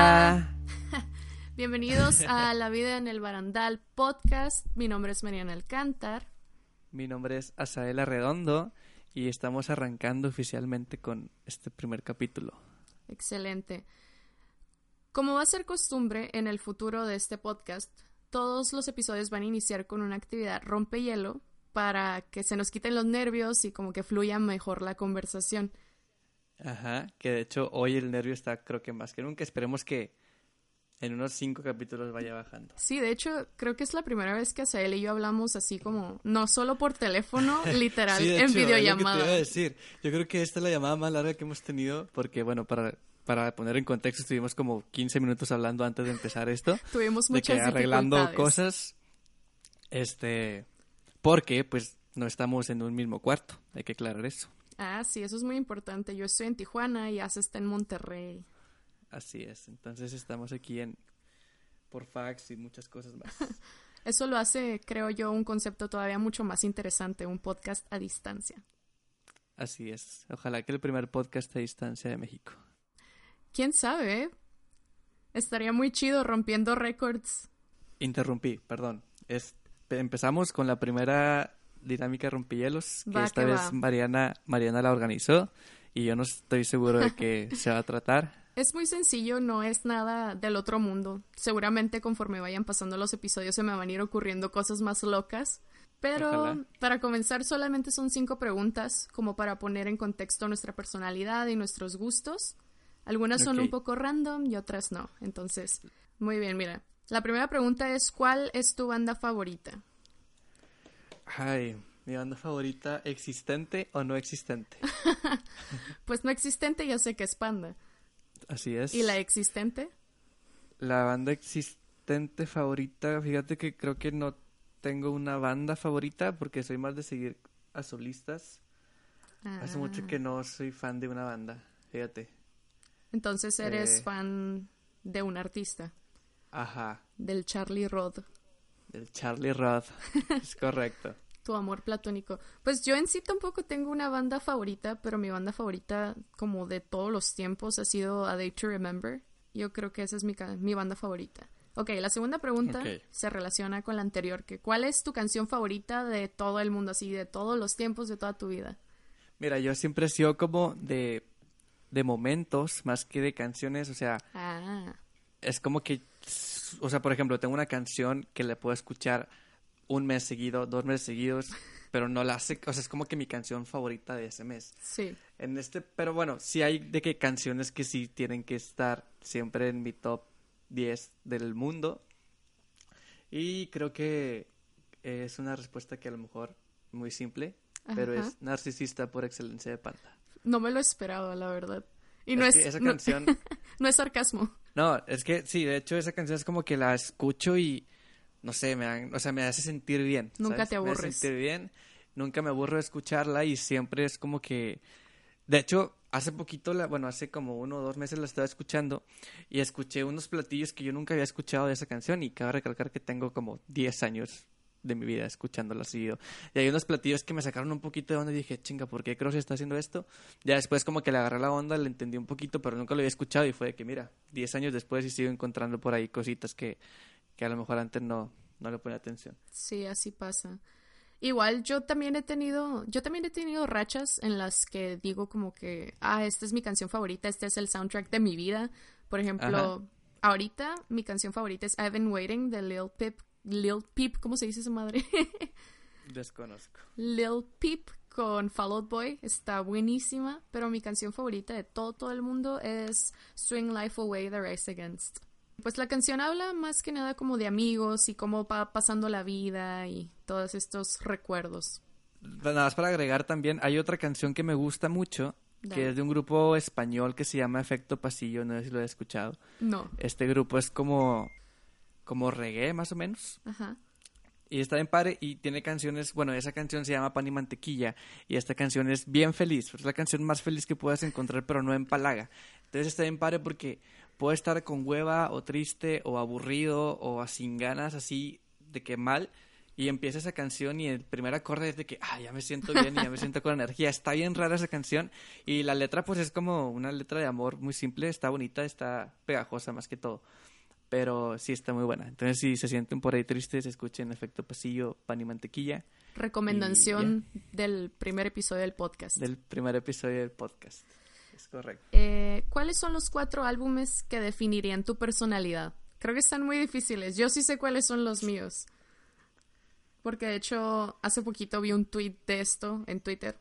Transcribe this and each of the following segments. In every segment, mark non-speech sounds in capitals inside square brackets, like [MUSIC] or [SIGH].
Hola. [LAUGHS] Bienvenidos a La Vida en el Barandal podcast. Mi nombre es Mariana Alcántar. Mi nombre es Asaela Redondo y estamos arrancando oficialmente con este primer capítulo. Excelente. Como va a ser costumbre en el futuro de este podcast, todos los episodios van a iniciar con una actividad rompehielo para que se nos quiten los nervios y como que fluya mejor la conversación. Ajá, que de hecho hoy el nervio está creo que más que nunca. Esperemos que en unos cinco capítulos vaya bajando. Sí, de hecho creo que es la primera vez que Asael y yo hablamos así como, no solo por teléfono, [LAUGHS] literal, Sí, de en hecho, es lo que te videollamada. iba a decir. Yo creo que esta es la llamada más larga que hemos tenido porque, bueno, para, para poner en contexto, estuvimos como 15 minutos hablando antes de empezar esto. [LAUGHS] Tuvimos de que muchas arreglando dificultades. cosas. Este, porque pues no estamos en un mismo cuarto, hay que aclarar eso. Ah, sí, eso es muy importante. Yo estoy en Tijuana y Asa está en Monterrey. Así es, entonces estamos aquí en por fax y muchas cosas más. [LAUGHS] Eso lo hace, creo yo, un concepto todavía mucho más interesante, un podcast a distancia. Así es, ojalá que el primer podcast a distancia de México. ¿Quién sabe? eh? Estaría muy chido rompiendo récords. Interrumpí, perdón. Es, empezamos con la primera dinámica rompihielos, que Va, esta que vez va. Mariana, Mariana la organizó y yo no estoy seguro de qué [LAUGHS] se va a tratar. Es muy sencillo, no es nada del otro mundo. Seguramente conforme vayan pasando los episodios se me van a ir ocurriendo cosas más locas. Pero Ojalá. para comenzar solamente son cinco preguntas como para poner en contexto nuestra personalidad y nuestros gustos. Algunas son un poco random y otras no. Entonces, muy bien, mira. La primera pregunta es ¿cuál es tu banda favorita? Ay, mi banda favorita, ¿existente o no existente? [LAUGHS] Pues no existente ya sé que es Panda. Así es. ¿Y la existente? La banda existente favorita, fíjate que creo que no tengo una banda favorita porque soy más de seguir a solistas. Hace mucho Ah. que no soy fan de una banda, fíjate. Entonces eres Eh. fan de un artista, Ajá, del Charlie Rod, del Charlie Roth, [LAUGHS] es correcto. tu amor platónico. Pues yo en sí tampoco tengo una banda favorita, pero mi banda favorita como de todos los tiempos ha sido A Day to Remember. Yo creo que esa es mi, mi banda favorita. Ok, la segunda pregunta se relaciona con la anterior, que ¿cuál es tu canción favorita de todo el mundo, así, de todos los tiempos, de toda tu vida? Mira, yo siempre he sido como de, de momentos más que de canciones, o sea, Ah, es como que, o sea, por ejemplo, tengo una canción que le puedo escuchar un mes seguido, dos meses seguidos, [LAUGHS] pero no la sé, o sea, es como que mi canción favorita de ese mes. sí. En este, pero bueno, sí hay de que canciones que sí tienen que estar siempre en mi top 10 del mundo. Y creo que es una respuesta que a lo mejor muy simple, pero es narcisista por excelencia de Panda. No me lo esperaba, la verdad. Y no Es es, que esa no- canción, [LAUGHS] no es sarcasmo. no, es que sí, de hecho esa canción es como que la escucho y no sé, me, dan- o sea, me hace sentir bien. Nunca ¿sabes? te Me hace aburres. sentir bien, nunca me aburro de escucharla y siempre es como que, de hecho, hace poquito, la, bueno, hace como uno o dos meses la estaba escuchando y escuché unos platillos que yo nunca había escuchado de esa canción y cabe recalcar que tengo como 10 años de mi vida escuchándola seguido. Y hay unos platillos que me sacaron un poquito de onda y dije, chinga, ¿por qué Cross está haciendo esto? Ya después como que le agarré la onda, le entendí un poquito, pero nunca lo había escuchado y fue de que, mira, 10 años después y sigo encontrando por ahí cositas que, que a lo mejor antes no, no le ponía atención. Sí, así pasa. Igual yo también he tenido, yo también he tenido rachas en las que digo como que, ah, esta es mi canción favorita, este es el soundtrack de mi vida. Por ejemplo, Ajá. ahorita mi canción favorita es I've Been Waiting de Lil Peep, Lil Peep, ¿cómo se dice esa madre? [LAUGHS] Desconozco. Lil Peep con Fall Out Boy está buenísima, pero mi canción favorita de todo todo el mundo es Swing Life Away de Rise Against. Pues la canción habla más que nada como de amigos y cómo va pasando la vida y todos estos recuerdos. Nada más para agregar también, hay otra canción que me gusta mucho, que es de un grupo español que se llama Efecto Pasillo, no sé si lo he escuchado. No. Este grupo es como, como reggae, más o menos. Ajá. Y está bien padre y tiene canciones, bueno, esa canción se llama Pan y Mantequilla y esta canción es bien feliz, es la canción más feliz que puedas encontrar, pero no en palaga. Entonces está bien padre porque puede estar con hueva o triste o aburrido o sin ganas, así de que mal, y empieza esa canción y el primer acorde es de que, ah, ya me siento bien y ya me siento con energía. Está bien rara esa canción y la letra pues es como una letra de amor muy simple, está bonita, está pegajosa más que todo pero sí está muy buena. Entonces, si se sienten por ahí tristes, escuchen Efecto Pasillo, Pan y Mantequilla. Recomendación del primer episodio del podcast. Del primer episodio del podcast. Es correcto. Eh, ¿Cuáles son los cuatro álbumes que definirían tu personalidad? Creo que están muy difíciles. Yo sí sé cuáles son los míos. Porque de hecho, hace poquito vi un tweet de esto en Twitter.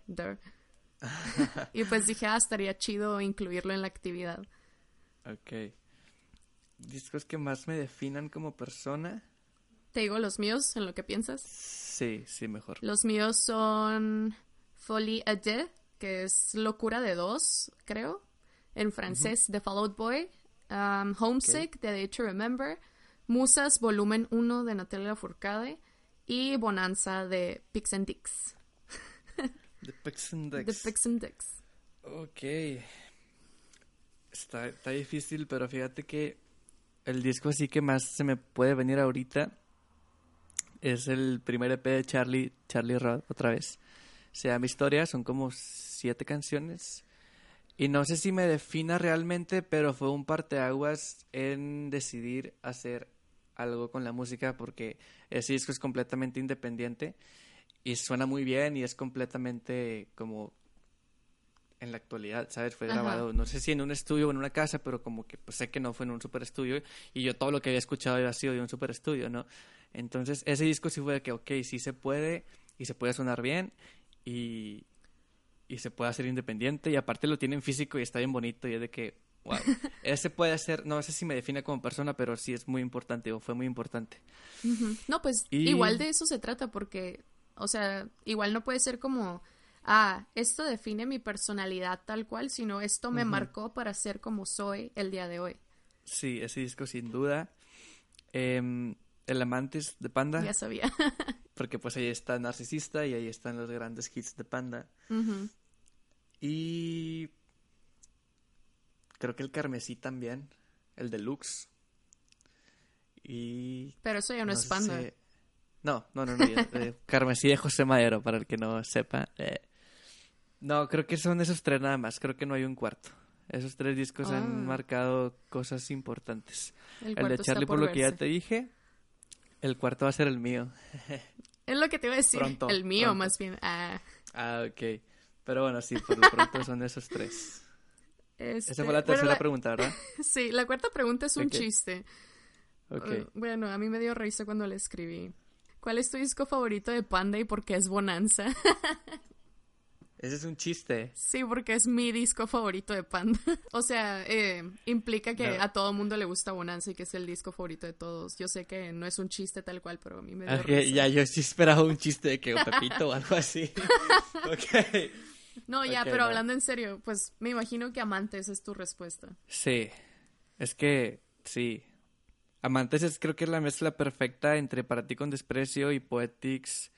[LAUGHS] y pues dije, ah, estaría chido incluirlo en la actividad. Ok discos que más me definan como persona. ¿Te digo los míos en lo que piensas? Sí, sí, mejor. Los míos son Folie à deux, que es Locura de dos, creo. En francés, The Followed Boy. Um, Homesick, de Day to Remember. Musas, volumen 1 de Natalia Furcade. Y Bonanza de Pix and Dix. [LAUGHS] The Pix and Dix. The Pix and Dix. Ok. Está, está difícil, pero fíjate que el disco así que más se me puede venir ahorita es el primer EP de Charlie, Charlie Rod, otra vez. Se llama Historia, son como siete canciones. Y no sé si me defina realmente, pero fue un parteaguas en decidir hacer algo con la música porque ese disco es completamente independiente y suena muy bien y es completamente como en la actualidad, ¿sabes? Fue grabado, no sé si en un estudio o en una casa, pero como que pues, sé que no fue en un super estudio y yo todo lo que había escuchado había sido de un super estudio, ¿no? Entonces ese disco sí fue de que, ok, sí se puede y se puede sonar bien y, y se puede hacer independiente y aparte lo tiene en físico y está bien bonito y es de que, wow, [LAUGHS] ese puede ser, no sé si me define como persona, pero sí es muy importante o fue muy importante. No, pues igual de eso se trata porque, o sea, igual no puede ser como ah, esto define mi personalidad tal cual, sino esto me marcó para ser como soy el día de hoy. Sí, ese disco sin duda. Em, el Amantes de Panda. Ya sabía. [LAUGHS] porque pues ahí está Narcisista y ahí están los grandes hits de Panda. Y creo que el Carmesí también, el Deluxe. Y... Pero eso ya no, es Panda. No, no, no, no. Eh, [LAUGHS] Carmesí de José Madero, para el que no sepa. Eh, no, creo que son esos tres nada más. Creo que no hay un cuarto. Esos tres discos han ah. marcado cosas importantes. El, de Charlie, por, lo que ya te dije. El cuarto va a ser el mío. Es lo que te iba a decir. el mío, más bien. Ah. ah, ok. Pero bueno, sí, por lo pronto son esos tres. Esa fue la este, tercera pregunta, ¿verdad? [LAUGHS] sí, la cuarta pregunta es un chiste. Okay. Uh, bueno, a mí me dio risa cuando le escribí. ¿Cuál es tu disco favorito de Panda y por qué es Bonanza? [LAUGHS] Ese es un chiste. Sí, porque es mi disco favorito de Panda. [LAUGHS] o sea, eh, implica que a todo mundo le gusta Bonanza y que es el disco favorito de todos. Yo sé que no es un chiste tal cual, pero a mí me dio Ya, yo sí esperaba un chiste de que Pepito o algo así. [LAUGHS] ok. No, ya, pero hablando en serio, pues me imagino que Amantes es tu respuesta. Sí. Es que, sí. Amantes es creo que es la mezcla perfecta entre Para ti con desprecio y Poetics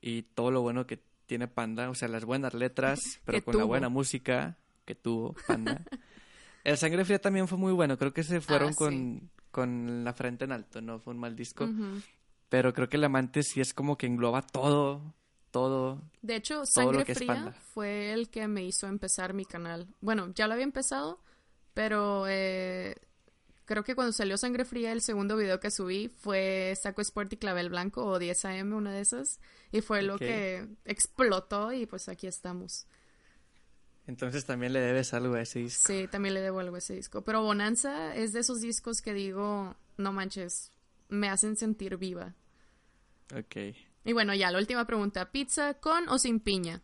y todo lo bueno que tiene Panda, o sea, las buenas letras, [LAUGHS] pero con la buena música que tuvo Panda. [LAUGHS] El Sangre Fría también fue muy bueno, creo que se fueron ah, con, la frente en alto, no fue un mal disco. Pero creo que el amante sí es como que engloba todo, todo. De hecho, Sangre Fría fue el que me hizo empezar mi canal. Bueno, ya lo había empezado, pero eh, Creo que cuando salió Sangre Fría, el segundo video que subí fue Saco Sport y Clavel Blanco o 10 AM, una de esas. Y fue lo que explotó y pues aquí estamos. Entonces también le debes algo a ese disco. Sí, también le debo algo a ese disco. Pero Bonanza es de esos discos que digo, no manches, me hacen sentir viva. Ok. Y bueno, ya, la última pregunta. ¿Pizza con o sin piña?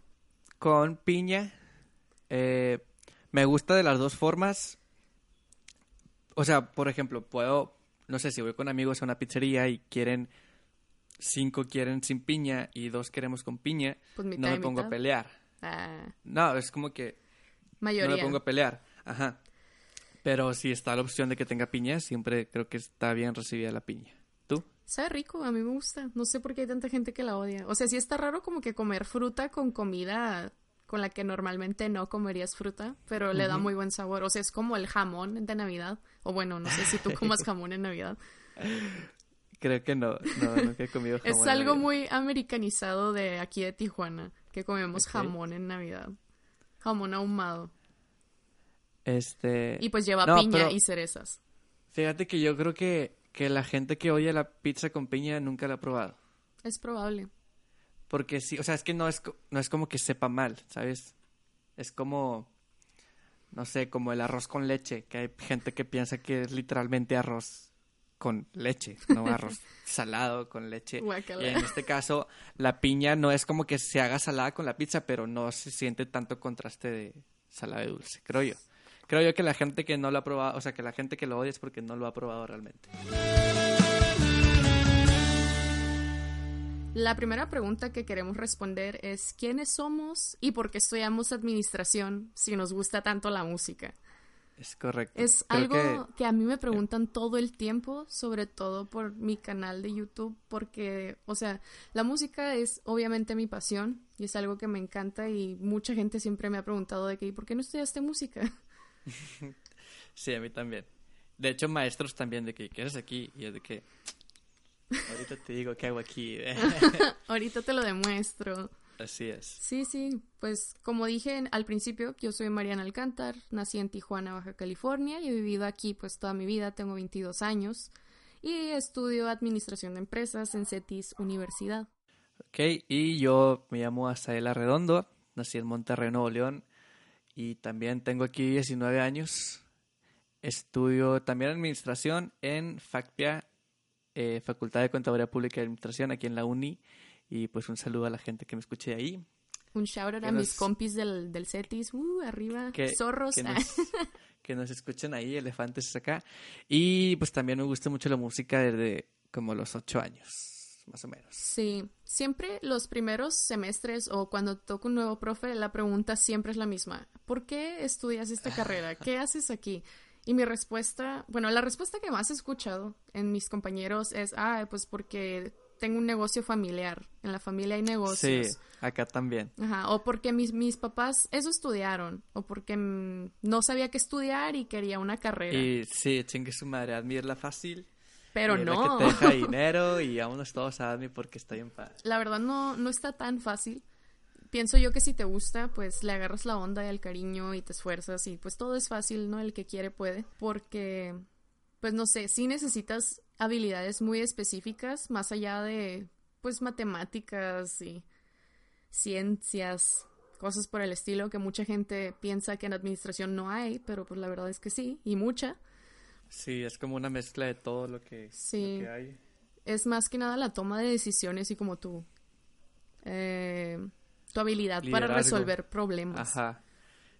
Con piña. Eh, me gusta de las dos formas o sea, por ejemplo, puedo no sé, si voy con amigos a una pizzería y quieren, cinco quieren sin piña y dos queremos con piña, Pues mitad no me pongo a pelear. Ah, No, es como que mayoría. no me pongo a pelear. Ajá. Pero si está la opción de que tenga piña, siempre creo que está bien recibida la piña. ¿Tú? Sabe rico, a mí me gusta. No sé por qué hay tanta gente que la odia. O sea, sí está raro como que comer fruta con comida con la que normalmente no comerías fruta, pero le da muy buen sabor. O sea, es como el jamón de Navidad. O bueno, no sé si tú [LAUGHS] comas jamón en Navidad. Creo que no. No, nunca he comido [LAUGHS] jamón. Es algo muy americanizado de aquí de Tijuana, que comemos jamón en Navidad. Jamón ahumado. Este... Y pues lleva No, piña pero- y cerezas. Fíjate que yo creo que, que la gente que odia la pizza con piña nunca la ha probado. Es probable. Porque sí, o sea, es que no es, no es como que sepa mal, ¿sabes? Es como, no sé, como el arroz con leche, que hay gente que piensa que es literalmente arroz con leche, no [LAUGHS] arroz salado con leche. Y en este caso, la piña no es como que se haga salada con la pizza, pero no se siente tanto contraste de salada y dulce, creo yo. Creo yo que la gente que no lo ha probado, o sea, que la gente que lo odia es porque no lo ha probado realmente. La primera pregunta que queremos responder es ¿quiénes somos y por qué estudiamos administración si nos gusta tanto la música? Es correcto. Es Creo algo que- que... a mí me preguntan todo el tiempo, sobre todo por mi canal de YouTube, porque, o sea, la música es obviamente mi pasión y es algo que me encanta y mucha gente siempre me ha preguntado de que ¿y por qué no estudiaste música? [LAUGHS] Sí, a mí también. De hecho, maestros también de que, ¿qué haces aquí? Y es de que, ahorita te digo qué hago aquí. [LAUGHS] Ahorita te lo demuestro. Así es. Sí, sí, pues como dije al principio, yo soy Mariana Alcántar, nací en Tijuana, Baja California y he vivido aquí pues toda mi vida, tengo 22 años y estudio Administración de Empresas en CETIS Universidad. Ok, y yo me llamo Asael Arredondo, nací en Monterrey, Nuevo León, y también tengo aquí 19 años. Estudio también administración en FACPIA, eh, Facultad de Contaduría Pública y Administración, aquí en la UNI. Y pues un saludo a la gente que me escuche de ahí. Un shout out a mis nos- compis del, del CETIS, uh, arriba, que, zorros. que nos, [LAUGHS] que nos escuchen ahí, elefantes acá. Y pues también me gusta mucho la música desde como los ocho años, más o menos. Sí, siempre los primeros semestres o cuando toco un nuevo profe, la pregunta siempre es la misma. ¿Por qué estudias esta [LAUGHS] carrera? ¿Qué haces aquí? Y mi respuesta, bueno, la respuesta que más he escuchado en mis compañeros es, ah, pues porque tengo un negocio familiar. En la familia hay Sí, negocios. acá también. Ajá, o porque mis, mis papás eso estudiaron, o porque no sabía qué estudiar y quería una carrera. Y sí, chingue su madre, Admi es la fácil. Pero es la no. que te deja [LAUGHS] dinero y vámonos todos a Admi porque está bien padre. La verdad no, no está tan fácil. Pienso yo que si te gusta, pues le agarras la onda y el cariño y te esfuerzas y pues todo es fácil, ¿no? El que quiere puede. Porque, pues no sé, sí necesitas habilidades muy específicas, más allá de, pues, matemáticas y ciencias, cosas por el estilo, que mucha gente piensa que en administración no hay, pero pues la verdad es que sí, y mucha. Sí, es como una mezcla de todo lo que, Sí. lo que hay. Es más que nada la toma de decisiones y como tú. eh, tu habilidad para Liderazgo. resolver problemas. Ajá.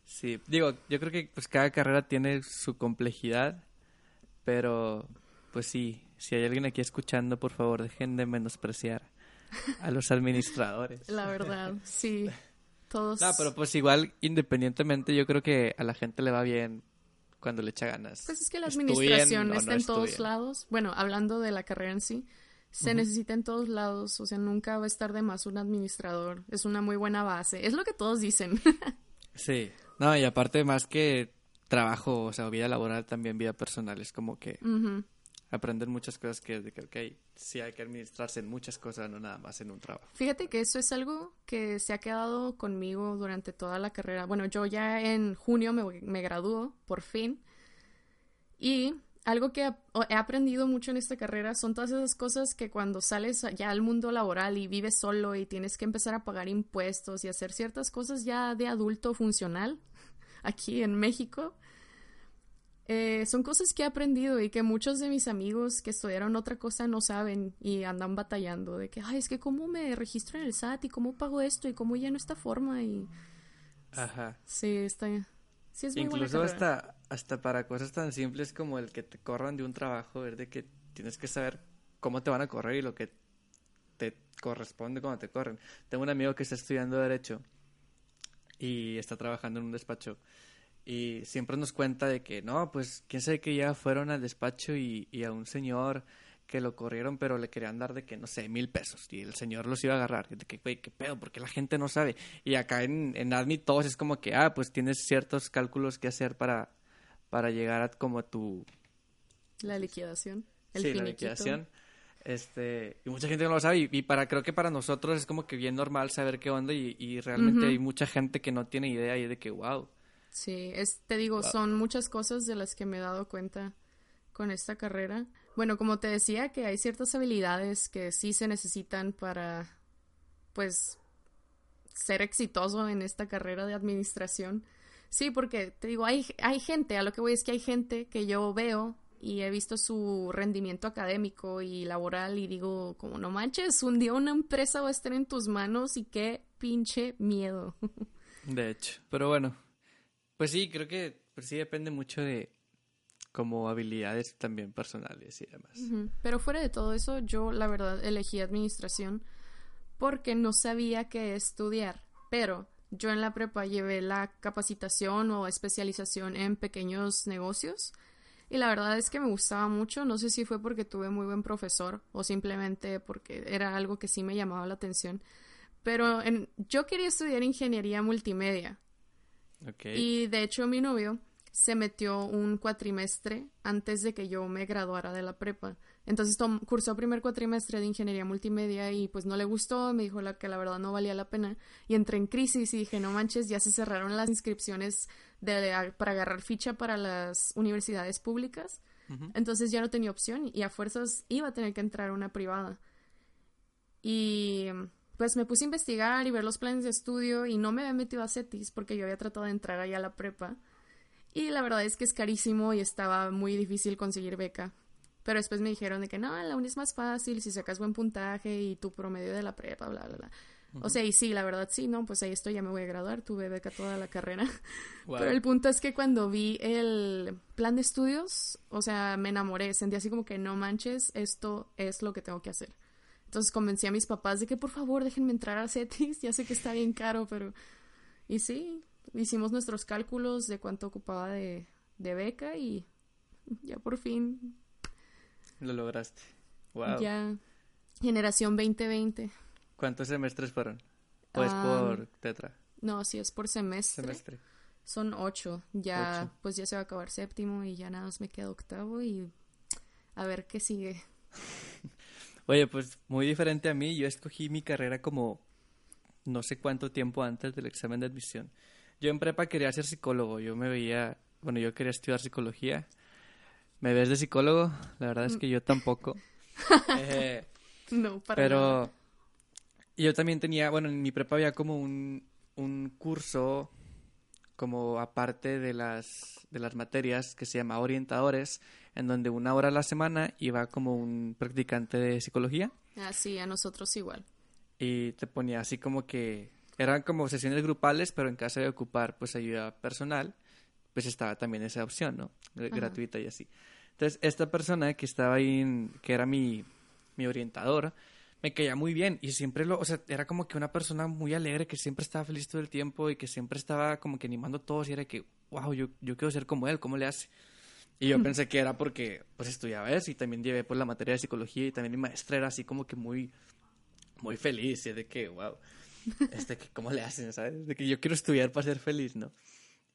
Sí, digo, yo creo que pues cada carrera tiene su complejidad, pero pues sí, si hay alguien aquí escuchando, por favor, dejen de menospreciar a los administradores. La verdad, sí. Todos. No, pero pues igual, independientemente, yo creo que a la gente le va bien cuando le echa ganas. Pues es que la administración o está no en todos lados. Bueno, hablando de la carrera en sí, se necesita en todos lados. O sea, nunca va a estar de más un administrador. Es una muy buena base. Es lo que todos dicen. [LAUGHS] Sí, no, y aparte más que trabajo, o sea, vida laboral, también vida personal, es como que aprender muchas cosas que es de que, ok, sí hay que administrarse en muchas cosas, no nada más en un trabajo. Fíjate que eso es algo que se ha quedado conmigo durante toda la carrera. Bueno, yo ya en junio me, me gradúo, por fin. Y algo que he aprendido mucho en esta carrera son todas esas cosas que cuando sales ya al mundo laboral y vives solo y tienes que empezar a pagar impuestos y hacer ciertas cosas ya de adulto funcional [LAUGHS] aquí en México. eh, son cosas que he aprendido y que muchos de mis amigos que estudiaron otra cosa no saben y andan batallando de que, ay, es que cómo me registro en el SAT y cómo pago esto y cómo lleno esta forma y Ajá. sí, está, sí es muy buena Incluso carrera. hasta, hasta para cosas tan simples como el que te corran de un trabajo, ver de que tienes que saber cómo te van a correr y lo que te corresponde cuando te corren. Tengo un amigo que está estudiando Derecho y está trabajando en un despacho y siempre nos cuenta de que no, pues quién sabe que ya fueron al despacho y, y a un señor que lo corrieron, pero le querían dar de que, no sé, mil pesos. Y el señor los iba a agarrar. De que, güey, qué pedo, porque la gente no sabe. Y acá en, en Admi todos es como que, ah, pues tienes ciertos cálculos que hacer para, para llegar a como tu... La liquidación. El sí, la liquidación. Este, y mucha gente no lo sabe. Y, y para, creo que para nosotros es como que bien normal saber qué onda. Y, y realmente hay mucha gente que no tiene idea y es de que, wow. Sí, es, te digo, Wow. son muchas cosas de las que me he dado cuenta con esta carrera. Bueno, como te decía, que hay ciertas habilidades que sí se necesitan para, pues, ser exitoso en esta carrera de administración. Sí, porque te digo, hay, hay gente, a lo que voy es que hay gente que yo veo y he visto su rendimiento académico y laboral y digo, como no manches, un día una empresa va a estar en tus manos y qué pinche miedo. [LAUGHS] De hecho. Pero bueno, pues sí, creo que pues sí depende mucho de como habilidades también personales y demás. Pero fuera de todo eso, yo la verdad elegí administración porque no sabía qué estudiar. Pero yo en la prepa llevé la capacitación o especialización en pequeños negocios y la verdad es que me gustaba mucho. No sé si fue porque tuve muy buen profesor o simplemente porque era algo que sí me llamaba la atención. Pero en- yo quería estudiar ingeniería multimedia. Y de hecho mi novio se metió un cuatrimestre antes de que yo me graduara de la prepa. Entonces tom- cursó primer cuatrimestre de ingeniería multimedia y pues no le gustó, me dijo la que la verdad no valía la pena y entré en crisis y dije, no manches, ya se cerraron las inscripciones de, para agarrar ficha para las universidades públicas. Entonces ya no tenía opción y a fuerzas iba a tener que entrar a una privada. Y pues me puse a investigar y ver los planes de estudio y no me había metido a CETIS porque yo había tratado de entrar allá a la prepa. Y la verdad es que es carísimo y estaba muy difícil conseguir beca. Pero después me dijeron de que no, la uni es más fácil si sacas buen puntaje y tu promedio de la prepa, bla, bla, bla. O sea, y sí, la verdad sí, no, pues ahí estoy, ya me voy a graduar, tuve beca toda la carrera. [LAUGHS] Wow. Pero el punto es que cuando vi el plan de estudios, o sea, me enamoré, sentí así como que no manches, esto es lo que tengo que hacer. Entonces convencí a mis papás de que por favor déjenme entrar a CETIS, [LAUGHS] ya sé que está bien caro, pero... Y sí, hicimos nuestros cálculos de cuánto ocupaba de, de beca y ya por fin, Lo lograste. Wow. ya generación 2020. ¿Cuántos semestres fueron? ¿O es Ah, por tetra? No, sí es por semestre. Semestre. Son ocho. Ya, Ocho. pues ya se va a acabar séptimo y ya nada más me queda octavo y a ver qué sigue. [LAUGHS] Oye, pues muy diferente a mí. Yo escogí mi carrera como no sé cuánto tiempo antes del examen de admisión. Yo en prepa quería ser psicólogo. Yo me veía, bueno, yo quería estudiar psicología. ¿Me ves de psicólogo? La verdad es que yo tampoco. [LAUGHS] Eh, No, para nada. pero yo también tenía, bueno, en mi prepa había como un, un curso como aparte de las, de las materias que se llama orientadores, en donde una hora a la semana iba como un practicante de psicología Ah, sí, a nosotros igual. y te ponía así como que eran como sesiones grupales, pero en caso de ocupar pues ayuda personal, pues estaba también esa opción, ¿no? Gr- Ajá. Gratuita y así. Entonces, esta persona que estaba ahí, en- que era mi, mi orientador, me caía muy bien y siempre lo, o sea, era como que una persona muy alegre que siempre estaba feliz todo el tiempo y que siempre estaba como que animando a todos y era que, wow, yo, yo quiero ser como él, ¿cómo le hace? Y yo pensé que era porque pues estudiaba eso y también llevé pues la materia de psicología y también mi maestra era así como que muy, muy feliz y de que, wow, [LAUGHS] este, que, ¿cómo le hacen, sabes? De que yo quiero estudiar para ser feliz, ¿no?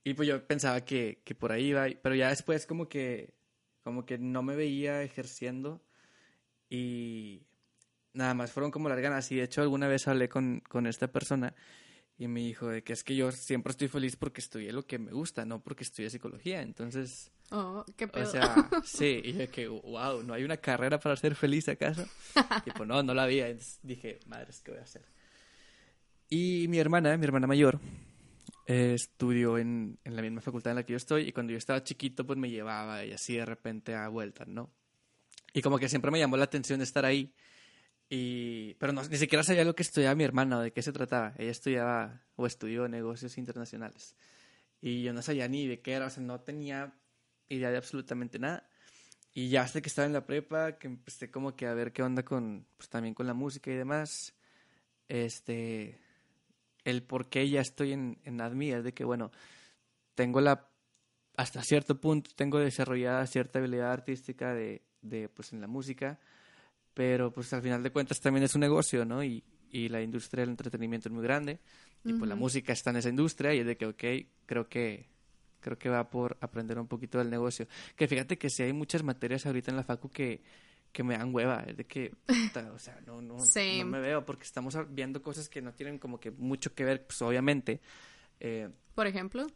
Y pues yo pensaba que, que por ahí iba, pero ya después como que, como que no me veía ejerciendo y nada más fueron como las ganas. Y de hecho alguna vez hablé con, con esta persona y me dijo de que es que yo siempre estoy feliz porque estudié lo que me gusta, no porque estudié psicología. Entonces, Oh, qué o pedo. sea, [LAUGHS] sí, y de que, wow, ¿no hay una carrera para ser feliz acaso? [LAUGHS] Y pues no, no la había. Entonces dije, madres, ¿qué voy a hacer? Y mi hermana, mi hermana mayor, eh, estudió en, la misma facultad en la que yo estoy y cuando yo estaba chiquito pues me llevaba y así de repente a vueltas, ¿no? Y como que siempre me llamó la atención estar ahí. Y, pero no, ni siquiera sabía lo que estudiaba mi hermana o de qué se trataba. Ella estudiaba o estudió negocios internacionales. Y yo no sabía ni de qué era, o sea, no tenía idea de absolutamente nada. y ya hasta que estaba en la prepa, que empecé como que a ver qué onda con, pues también con la música y demás, este, el por qué ya estoy en, en ADMI es de que, bueno, tengo la, hasta cierto punto, tengo desarrollada cierta habilidad artística de, de pues en la música, pero pues al final de cuentas también es un negocio, ¿no? Y, y la industria del entretenimiento es muy grande, y pues la música está en esa industria, y es de que, ok, creo que creo que va por aprender un poquito del negocio. Que fíjate que si hay muchas materias ahorita en la facu que, que me dan hueva, es de que, o sea, no, no, [LAUGHS] no me veo porque estamos viendo cosas que no tienen como que mucho que ver, pues obviamente. Eh, Por ejemplo.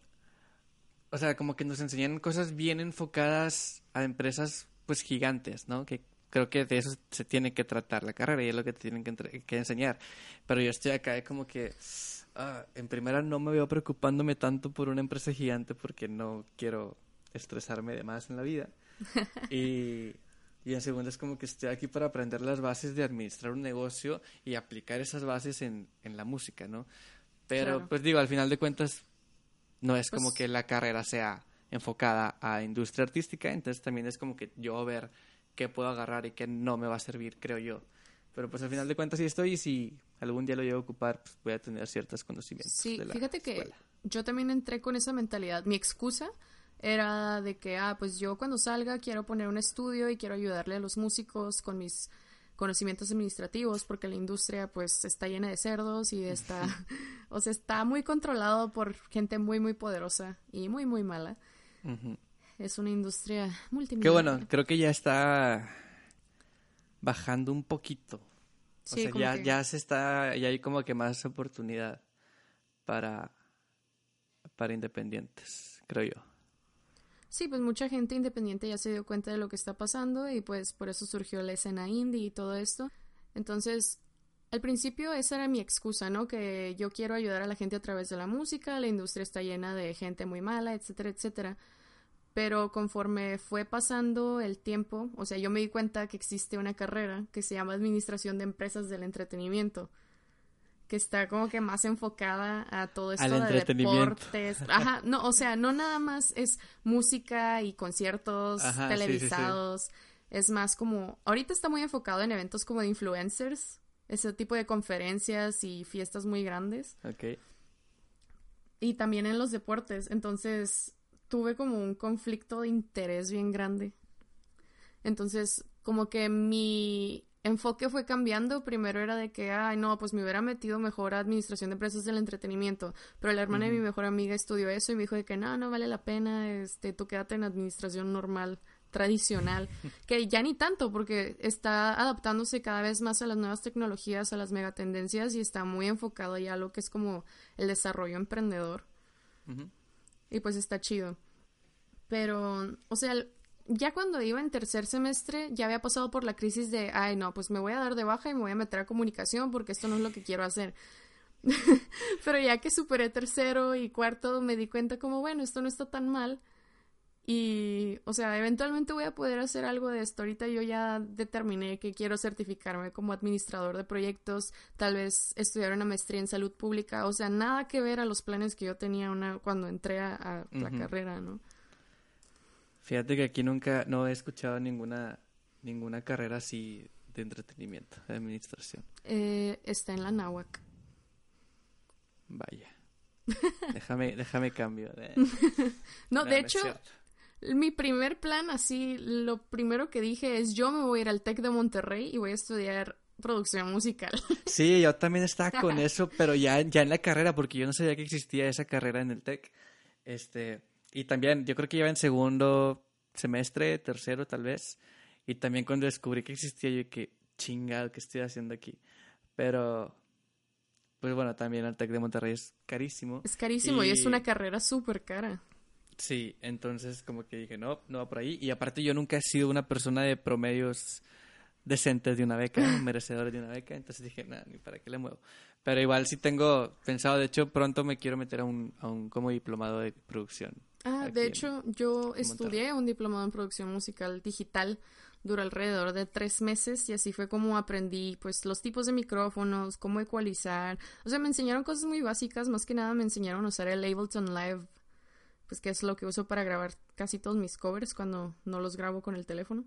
O sea, como que nos enseñan cosas bien enfocadas a empresas pues gigantes, ¿no? Que creo que de eso se tiene que tratar la carrera y es lo que te tienen que, que enseñar. Pero yo estoy acá como que Ah, en primera no me veo preocupándome tanto por una empresa gigante porque no quiero estresarme de más en la vida. [LAUGHS] y, y en segunda es como que estoy aquí para aprender las bases de administrar un negocio y aplicar esas bases en, en la música, ¿no? Pero pues digo, al final de cuentas no es como pues que la carrera sea enfocada a industria artística, entonces también es como que yo ver qué puedo agarrar y qué no me va a servir, creo yo. Pero pues al final de cuentas sí estoy y si algún día lo llevo a ocupar, pues voy a tener ciertos conocimientos. Sí, fíjate que yo también entré con esa mentalidad. Mi excusa era de que, ah, pues yo cuando salga quiero poner un estudio y quiero ayudarle a los músicos con mis conocimientos administrativos porque la industria pues está llena de cerdos y está, [LAUGHS] o sea, está muy controlado por gente muy, muy poderosa y muy, muy mala. Es una industria multimillonaria. Qué bueno, creo que ya está bajando un poquito. O sea, ya, ya se está, ya hay como que más oportunidad para, para independientes, creo yo. Sí, pues mucha gente independiente ya se dio cuenta de lo que está pasando y pues por eso surgió la escena indie y todo esto. Entonces, al principio esa era mi excusa, ¿no? Que yo quiero ayudar a la gente a través de la música, la industria está llena de gente muy mala, etcétera, etcétera pero conforme fue pasando el tiempo, o sea, yo me di cuenta que existe una carrera que se llama Administración de Empresas del Entretenimiento, que está como que más enfocada a todo esto de deportes. Ajá, no, o sea, no nada más es música y conciertos televisados, es más como, ahorita está muy enfocado en eventos como de influencers, ese tipo de conferencias y fiestas muy grandes. Ok. Y también en los deportes, entonces tuve como un conflicto de interés bien grande. Entonces, como que mi enfoque fue cambiando. Primero era de que, ay, no, pues me hubiera metido mejor a administración de empresas del entretenimiento. Pero la hermana de mi mejor amiga estudió eso y me dijo de que no, no vale la pena, este, tú quédate en administración normal, tradicional. [LAUGHS] que ya ni tanto, porque está adaptándose cada vez más a las nuevas tecnologías, a las megatendencias y está muy enfocado ya a lo que es como el desarrollo emprendedor. Y pues está chido. Pero, o sea, ya cuando iba en tercer semestre ya había pasado por la crisis de, ay, no, pues me voy a dar de baja y me voy a meter a comunicación porque esto no es lo que quiero hacer. [LAUGHS] Pero ya que superé tercero y cuarto me di cuenta como, bueno, esto no está tan mal y, o sea, eventualmente voy a poder hacer algo de esto. Ahorita yo ya determiné que quiero certificarme como administrador de proyectos, tal vez estudiar una maestría en salud pública. O sea, nada que ver a los planes que yo tenía una, cuando entré a, la carrera, ¿no? Fíjate que aquí nunca, no he escuchado ninguna, ninguna carrera así de entretenimiento, de administración. Eh, está en la náhuac. Vaya. déjame, [LAUGHS] déjame cambio. De... no, de hecho, mi primer plan, así, lo primero que dije es yo me voy a ir al TEC de Monterrey y voy a estudiar producción musical. Sí, yo también estaba con [LAUGHS] eso, pero ya, ya en la carrera, porque yo no sabía que existía esa carrera en el TEC. Este, y también, yo creo que iba en segundo semestre, tercero tal vez. Y también cuando descubrí que existía, yo que chingado, ¿qué estoy haciendo aquí? Pero, pues bueno, también el TEC de Monterrey es carísimo. Es carísimo y es una carrera súper cara. Sí, entonces como que dije, no, no va por ahí. Y aparte yo nunca he sido una persona de promedios decentes de una beca, [LAUGHS] merecedores de una beca, entonces dije, nada, ni para qué le muevo. Pero igual sí tengo pensado, de hecho pronto me quiero meter a un, a un como diplomado de producción. Ah, de hecho yo estudié un diplomado en producción musical digital, duró alrededor de tres meses y así fue como aprendí pues los tipos de micrófonos, cómo ecualizar, o sea me enseñaron cosas muy básicas, más que nada me enseñaron a usar el Ableton Live pues que es lo que uso para grabar casi todos mis covers cuando no los grabo con el teléfono.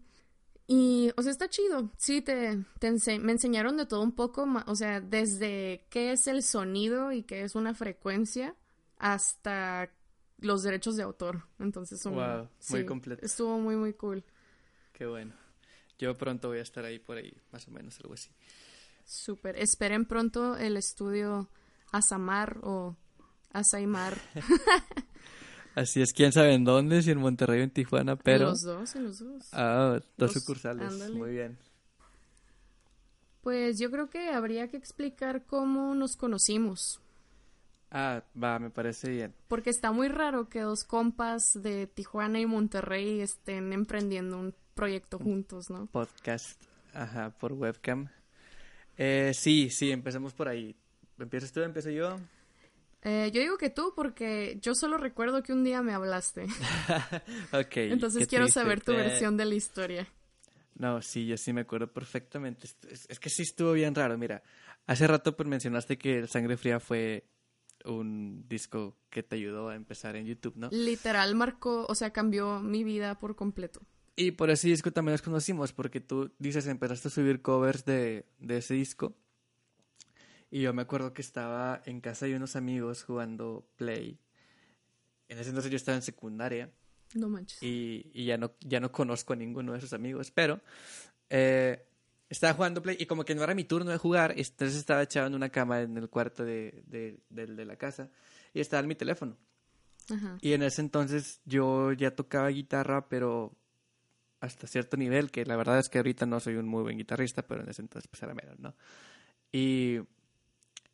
Y, o sea, está chido. Sí, te, te me enseñaron de todo un poco, o sea, desde qué es el sonido y qué es una frecuencia hasta los derechos de autor. Entonces, wow, muy completo. Estuvo muy, muy cool. Qué bueno. Yo pronto voy a estar ahí por ahí, más o menos, algo así. Súper. Esperen pronto el estudio Asamar o Asaimar. [LAUGHS] Así es, quién sabe en dónde, si en Monterrey o en Tijuana, pero... En los dos, en los dos. Ah, dos sucursales, muy bien. Pues yo creo que habría que explicar cómo nos conocimos. Ah, va, me parece bien. Porque está muy raro que dos compas de Tijuana y Monterrey estén emprendiendo un proyecto juntos, ¿no? Podcast, ajá, por webcam. Eh, sí, sí, empecemos por ahí. ¿Empiezas tú? ¿Empiezo yo? Eh, yo digo que tú, porque yo solo recuerdo que un día me hablaste. [LAUGHS] ok. Entonces quiero saber tu versión de la historia. No, sí, yo sí me acuerdo perfectamente. Es, que sí estuvo bien raro. Mira, hace rato pues, mencionaste que el Sangre Fría fue un disco que te ayudó a empezar en YouTube, ¿no? Literal marcó, o sea, cambió mi vida por completo. Y por ese disco también nos conocimos, porque tú dices, empezaste a subir covers de, de ese disco. Y yo me acuerdo que estaba en casa de unos amigos jugando Play. En ese entonces yo estaba en secundaria. No manches. Y, y ya, no, ya no conozco a ninguno de esos amigos, pero eh, estaba jugando Play y como que no era mi turno de jugar, entonces estaba echado en una cama en el cuarto de, de, de, la casa y estaba en mi teléfono. Ajá. Y en ese entonces yo ya tocaba guitarra, pero hasta cierto nivel, que la verdad es que ahorita no soy un muy buen guitarrista, pero en ese entonces pues era menos, ¿no? Y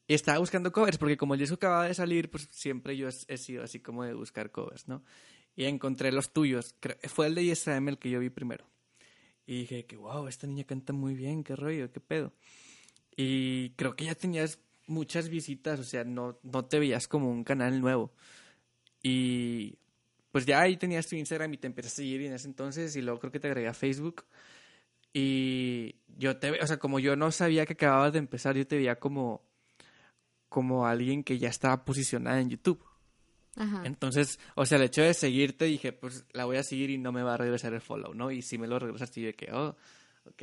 y estaba buscando covers, porque como el disco acababa de salir, pues siempre yo he, sido así como de buscar covers, ¿no? Y encontré los tuyos. Fue el de ISM el que yo vi primero. Y dije que, wow, esta niña canta muy bien, qué rollo, qué pedo. Y creo que ya tenías muchas visitas, o sea, no, no te veías como un canal nuevo. Y pues ya ahí tenías tu Instagram y te empecé a seguir y en ese entonces, y luego creo que te agregué a Facebook. Y yo te, o sea, como yo no sabía que acababas de empezar, yo te veía como como alguien que ya estaba posicionada en YouTube. Ajá. Entonces, o sea, el hecho de seguirte, dije, pues la voy a seguir y no me va a regresar el follow, ¿no? Y si me lo regresaste, yo que, oh, ok.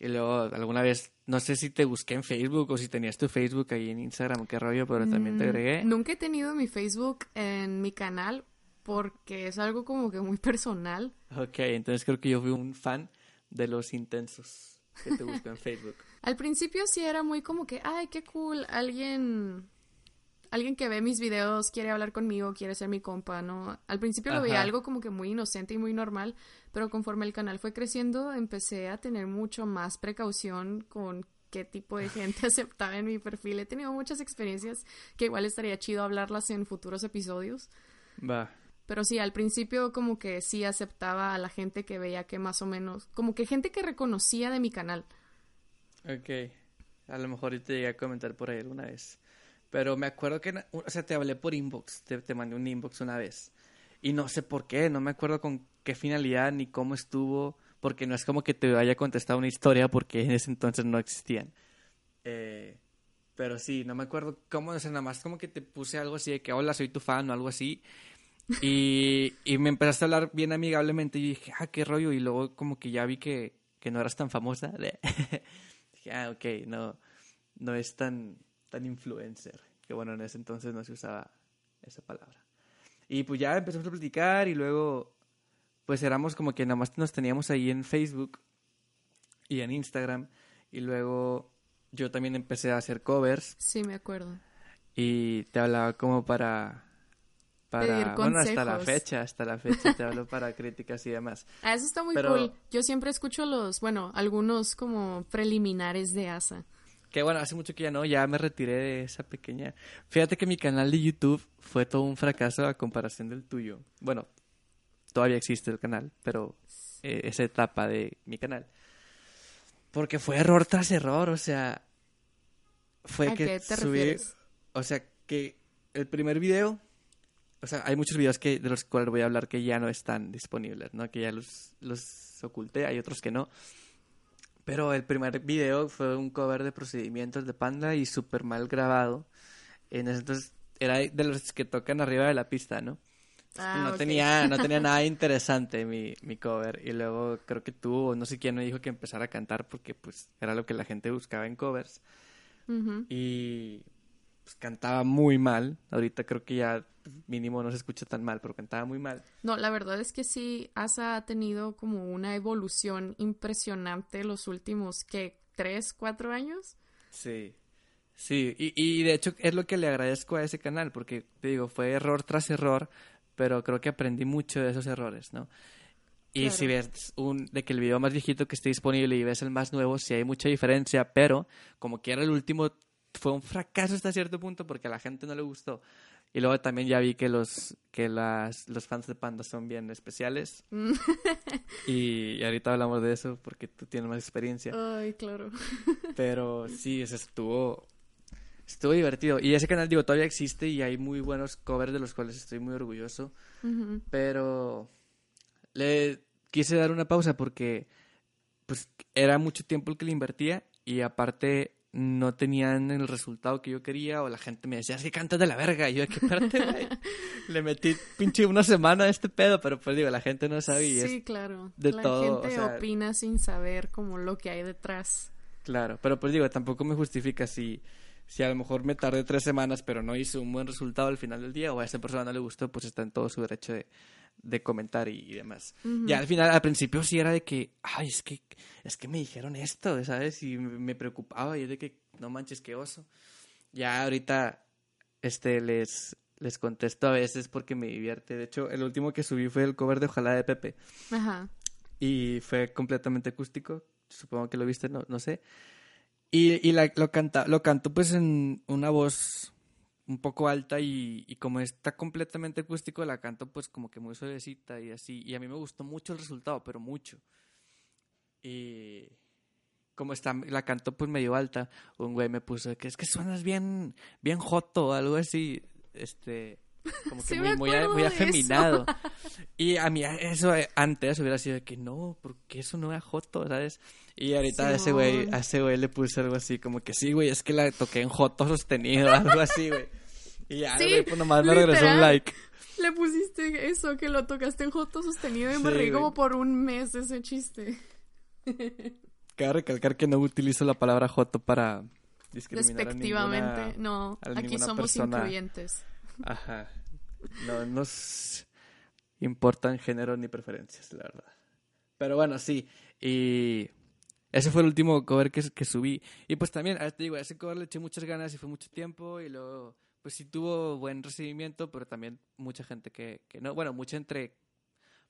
Y luego, alguna vez, no sé si te busqué en Facebook o si tenías tu Facebook ahí en Instagram, qué rollo, pero también te mm, agregué. Nunca he tenido mi Facebook en mi canal porque es algo como que muy personal. Ok, entonces creo que yo fui un fan de los intensos que te busco en [LAUGHS] Facebook. Al principio sí era muy como que, ay, qué cool, alguien alguien que ve mis videos quiere hablar conmigo, quiere ser mi compa, ¿no? Al principio lo veía algo como que muy inocente y muy normal, pero conforme el canal fue creciendo, empecé a tener mucho más precaución con qué tipo de gente [LAUGHS] aceptaba en mi perfil. He tenido muchas experiencias que igual estaría chido hablarlas en futuros episodios. Va. Pero sí, al principio como que sí aceptaba a la gente que veía que más o menos, como que gente que reconocía de mi canal. Ok. A lo mejor yo te llegué a comentar por ahí alguna vez. Pero me acuerdo que, o sea, te hablé por inbox, te, te mandé un inbox una vez. Y no sé por qué, no me acuerdo con qué finalidad ni cómo estuvo, porque no es como que te haya contestado una historia, porque en ese entonces no existían. Eh, pero sí, no me acuerdo cómo, o sea, nada más como que te puse algo así de que, hola, soy tu fan o algo así. Y, y me empezaste a hablar bien amigablemente y dije, ah, qué rollo. Y luego como que ya vi que, que no eras tan famosa. [LAUGHS] ah, ok, no, no es tan, tan influencer. Que bueno, en ese entonces no se usaba esa palabra. Y pues ya empezamos a platicar y luego, pues éramos como que nada más nos teníamos ahí en Facebook y en Instagram. Y luego yo también empecé a hacer covers. Sí, me acuerdo. Y te hablaba como para para bueno hasta la fecha hasta la fecha te hablo para [LAUGHS] críticas y demás ah eso está muy cool yo siempre escucho los bueno algunos como preliminares de Asa que bueno hace mucho que ya no ya me retiré de esa pequeña fíjate que mi canal de YouTube fue todo un fracaso a comparación del tuyo bueno todavía existe el canal pero eh, esa etapa de mi canal porque fue error tras error o sea fue que qué te subí o sea que el primer video o sea, hay muchos videos que, de los cuales voy a hablar que ya no están disponibles, ¿no? Que ya los, los oculté, hay otros que no. Pero el primer video fue un cover de procedimientos de Panda y súper mal grabado. En ese entonces era de los que tocan arriba de la pista, ¿no? Ah, no, ok. tenía, no [LAUGHS] tenía nada interesante mi, mi cover. Y luego creo que tú, no sé quién me dijo que empezara a cantar porque pues era lo que la gente buscaba en covers. Ujú. Y pues cantaba muy mal. Ahorita creo que ya mínimo no se escucha tan mal, pero cantaba muy mal. No, la verdad es que sí, Asa ha tenido como una evolución impresionante los últimos, ¿qué? ¿Tres, cuatro años? Sí. Sí, y, y de hecho es lo que le agradezco a ese canal, porque te digo, fue error tras error, pero creo que aprendí mucho de esos errores, ¿no? Y Claro. si ves un, de que el video más viejito que esté disponible y ves el más nuevo, sí hay mucha diferencia, pero como que era el último, fue un fracaso hasta cierto punto porque a la gente no le gustó. Y luego también ya vi que los, que las, los fans de Panda son bien especiales. Mm. [LAUGHS] y, y ahorita hablamos de eso porque tú tienes más experiencia. Ay, claro. [LAUGHS] Pero sí, ese estuvo, estuvo divertido. Y ese canal, digo, todavía existe y hay muy buenos covers de los cuales estoy muy orgulloso. Ujú. Pero le quise dar una pausa porque pues era mucho tiempo el que le invertía y aparte no tenían el resultado que yo quería o la gente me decía, es que cantas de la verga. Y yo, ¿qué parte, [LAUGHS] güey? Le metí pinche una semana a este pedo, pero pues digo, la gente no sabe y es Sí, claro. de la todo, gente o sea- opina sin saber como lo que hay detrás. Claro, pero pues digo, tampoco me justifica si, si a lo mejor me tardé tres semanas, pero no hice un buen resultado al final del día, o a esa persona no le gustó, pues está en todo su derecho de, de comentar y, y demás. Ujú. Ya al final, al principio sí era de que, ay, es que, es que me dijeron esto, ¿sabes? Y me, me preocupaba, y es de que, no manches, qué oso. Ya ahorita, este, les, les contesto a veces porque me divierte. De hecho, el último que subí fue el cover de Ojalá de Pepe. Ajá. Y fue completamente acústico. Supongo que lo viste, no, no sé. Y, y la- lo, canta, lo canto pues en una voz un poco alta y, y como está completamente acústico, la canto pues como que muy suavecita y así. Y a mí me gustó mucho el resultado, pero mucho. Y como está, la canto pues medio alta, un güey me puso que es que suenas bien, bien joto algo así. Este, como [LAUGHS] que Sí muy, muy, muy afeminado. [LAUGHS] Y a mí eso eh, antes hubiera sido de que no, porque eso no era joto, ¿sabes? Y ahorita a ese güey, a ese güey le puse algo así como que sí, güey, es que la toqué en joto sostenido, [LAUGHS] algo así, güey. Y ya, Sí, güey, pues nomás me regresó un like. Le pusiste eso, que lo tocaste en joto sostenido y me Sí, reí como por un mes ese chiste. Cabe recalcar que no utilizo la palabra joto para discriminar a ninguna... no, a aquí somos persona. incluyentes. Ajá. No nos importan género ni preferencias, la verdad. Pero bueno, sí. Y ese fue el último cover que, que subí. Y pues también, te digo, a ese cover le eché muchas ganas y fue mucho tiempo. Y luego, pues sí tuvo buen recibimiento, pero también mucha gente que, que no. Bueno, mucha entre.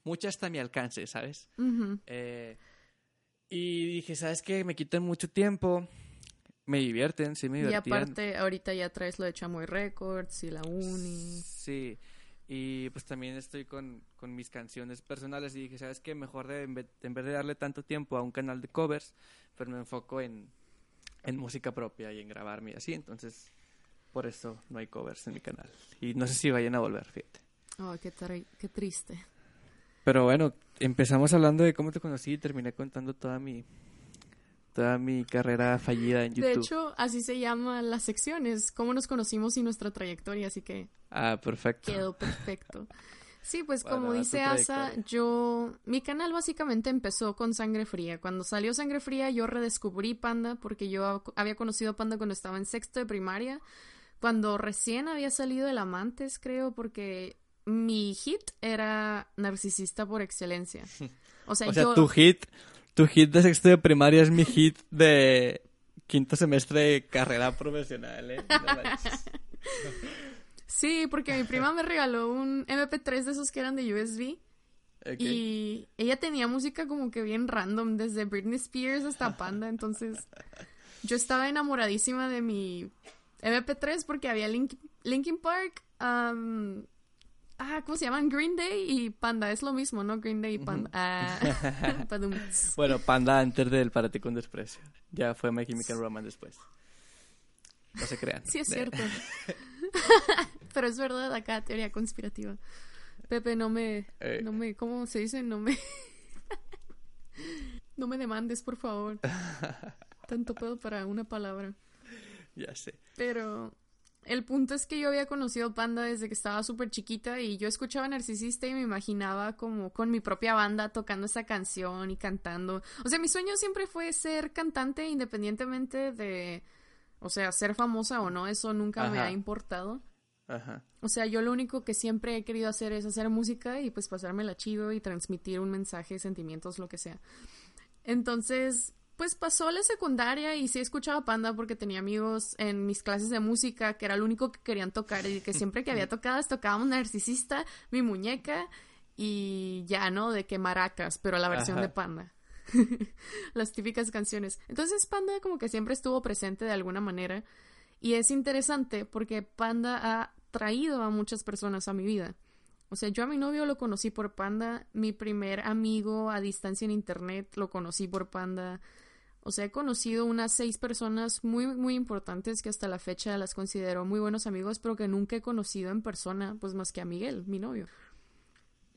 Mucha hasta mi alcance, ¿sabes? Eh, y dije, ¿sabes qué? Me quitan mucho tiempo. Me divierten, sí me Y divertían. aparte, ahorita ya traes lo de Chamoy Records y la Uni. Sí, y pues también estoy con, con mis canciones personales y dije, ¿sabes qué? Mejor de, en, vez, en vez de darle tanto tiempo a un canal de covers, pues me enfoco en, en música propia y en grabarme y así, entonces por eso no hay covers en mi canal. Y no sé si vayan a volver, fíjate. Qué, tri- qué triste. Pero bueno, empezamos hablando de cómo te conocí y terminé contando toda mi toda mi carrera fallida en YouTube. De hecho, así se llaman las secciones, cómo nos conocimos y nuestra trayectoria, así que ah, perfecto. quedó perfecto. [LAUGHS] Sí, pues Bueno, como dice Asa, yo, mi canal básicamente empezó con Sangre Fría. Cuando salió Sangre Fría yo redescubrí Panda porque yo hab- había conocido a Panda cuando estaba en sexto de primaria, cuando recién había salido el Amantes, creo, porque mi hit era narcisista por excelencia. [LAUGHS] O sea, O sea, yo... tu hit, tu hit de sexto de primaria es mi hit de quinto semestre de carrera profesional, ¿eh? No. Sí, porque mi prima me regaló un MP3 de esos que eran de USB. Ok. Y ella tenía música como que bien random, desde Britney Spears hasta Panda, entonces yo estaba enamoradísima de mi MP3 porque había Link- Linkin Park, um, ah, ¿cómo se llaman? Green Day y Panda, es lo mismo, ¿no? Green Day y Panda. Ah. [LAUGHS] Bueno, Panda antes del Para ti con desprecio. Ya fue My Chemical Romance después. No se crean. Sí, es cierto. [LAUGHS] Pero es verdad, acá teoría conspirativa. Pepe, no me, Eh. no me, ¿cómo se dice? No me, no me demandes, por favor. [LAUGHS] Tanto pedo para una palabra. Ya sé. Pero el punto es que yo había conocido Panda desde que estaba súper chiquita y yo escuchaba Narcisista y me imaginaba como con mi propia banda tocando esa canción y cantando. O sea, mi sueño siempre fue ser cantante independientemente de, o sea, ser famosa o no, eso nunca me ha importado. Ajá. O sea, yo lo único que siempre he querido hacer es hacer música y pues pasármela chido y transmitir un mensaje, sentimientos, lo que sea. Entonces, pues pasó la secundaria y sí escuchaba Panda porque tenía amigos en mis clases de música que era lo único que querían tocar y que siempre que había [LAUGHS] tocadas tocábamos Narcisista, mi muñeca y ya, ¿no? De que maracas, pero la versión de Panda. [LAUGHS] Las típicas canciones. Entonces Panda como que siempre estuvo presente de alguna manera y es interesante porque Panda ha traído a muchas personas a mi vida. O sea, yo a mi novio lo conocí por Panda, mi primer amigo a distancia en internet lo conocí por Panda. O sea, he conocido unas seis personas muy, muy importantes que hasta la fecha las considero muy buenos amigos, pero que nunca he conocido en persona, pues más que a Miguel, mi novio.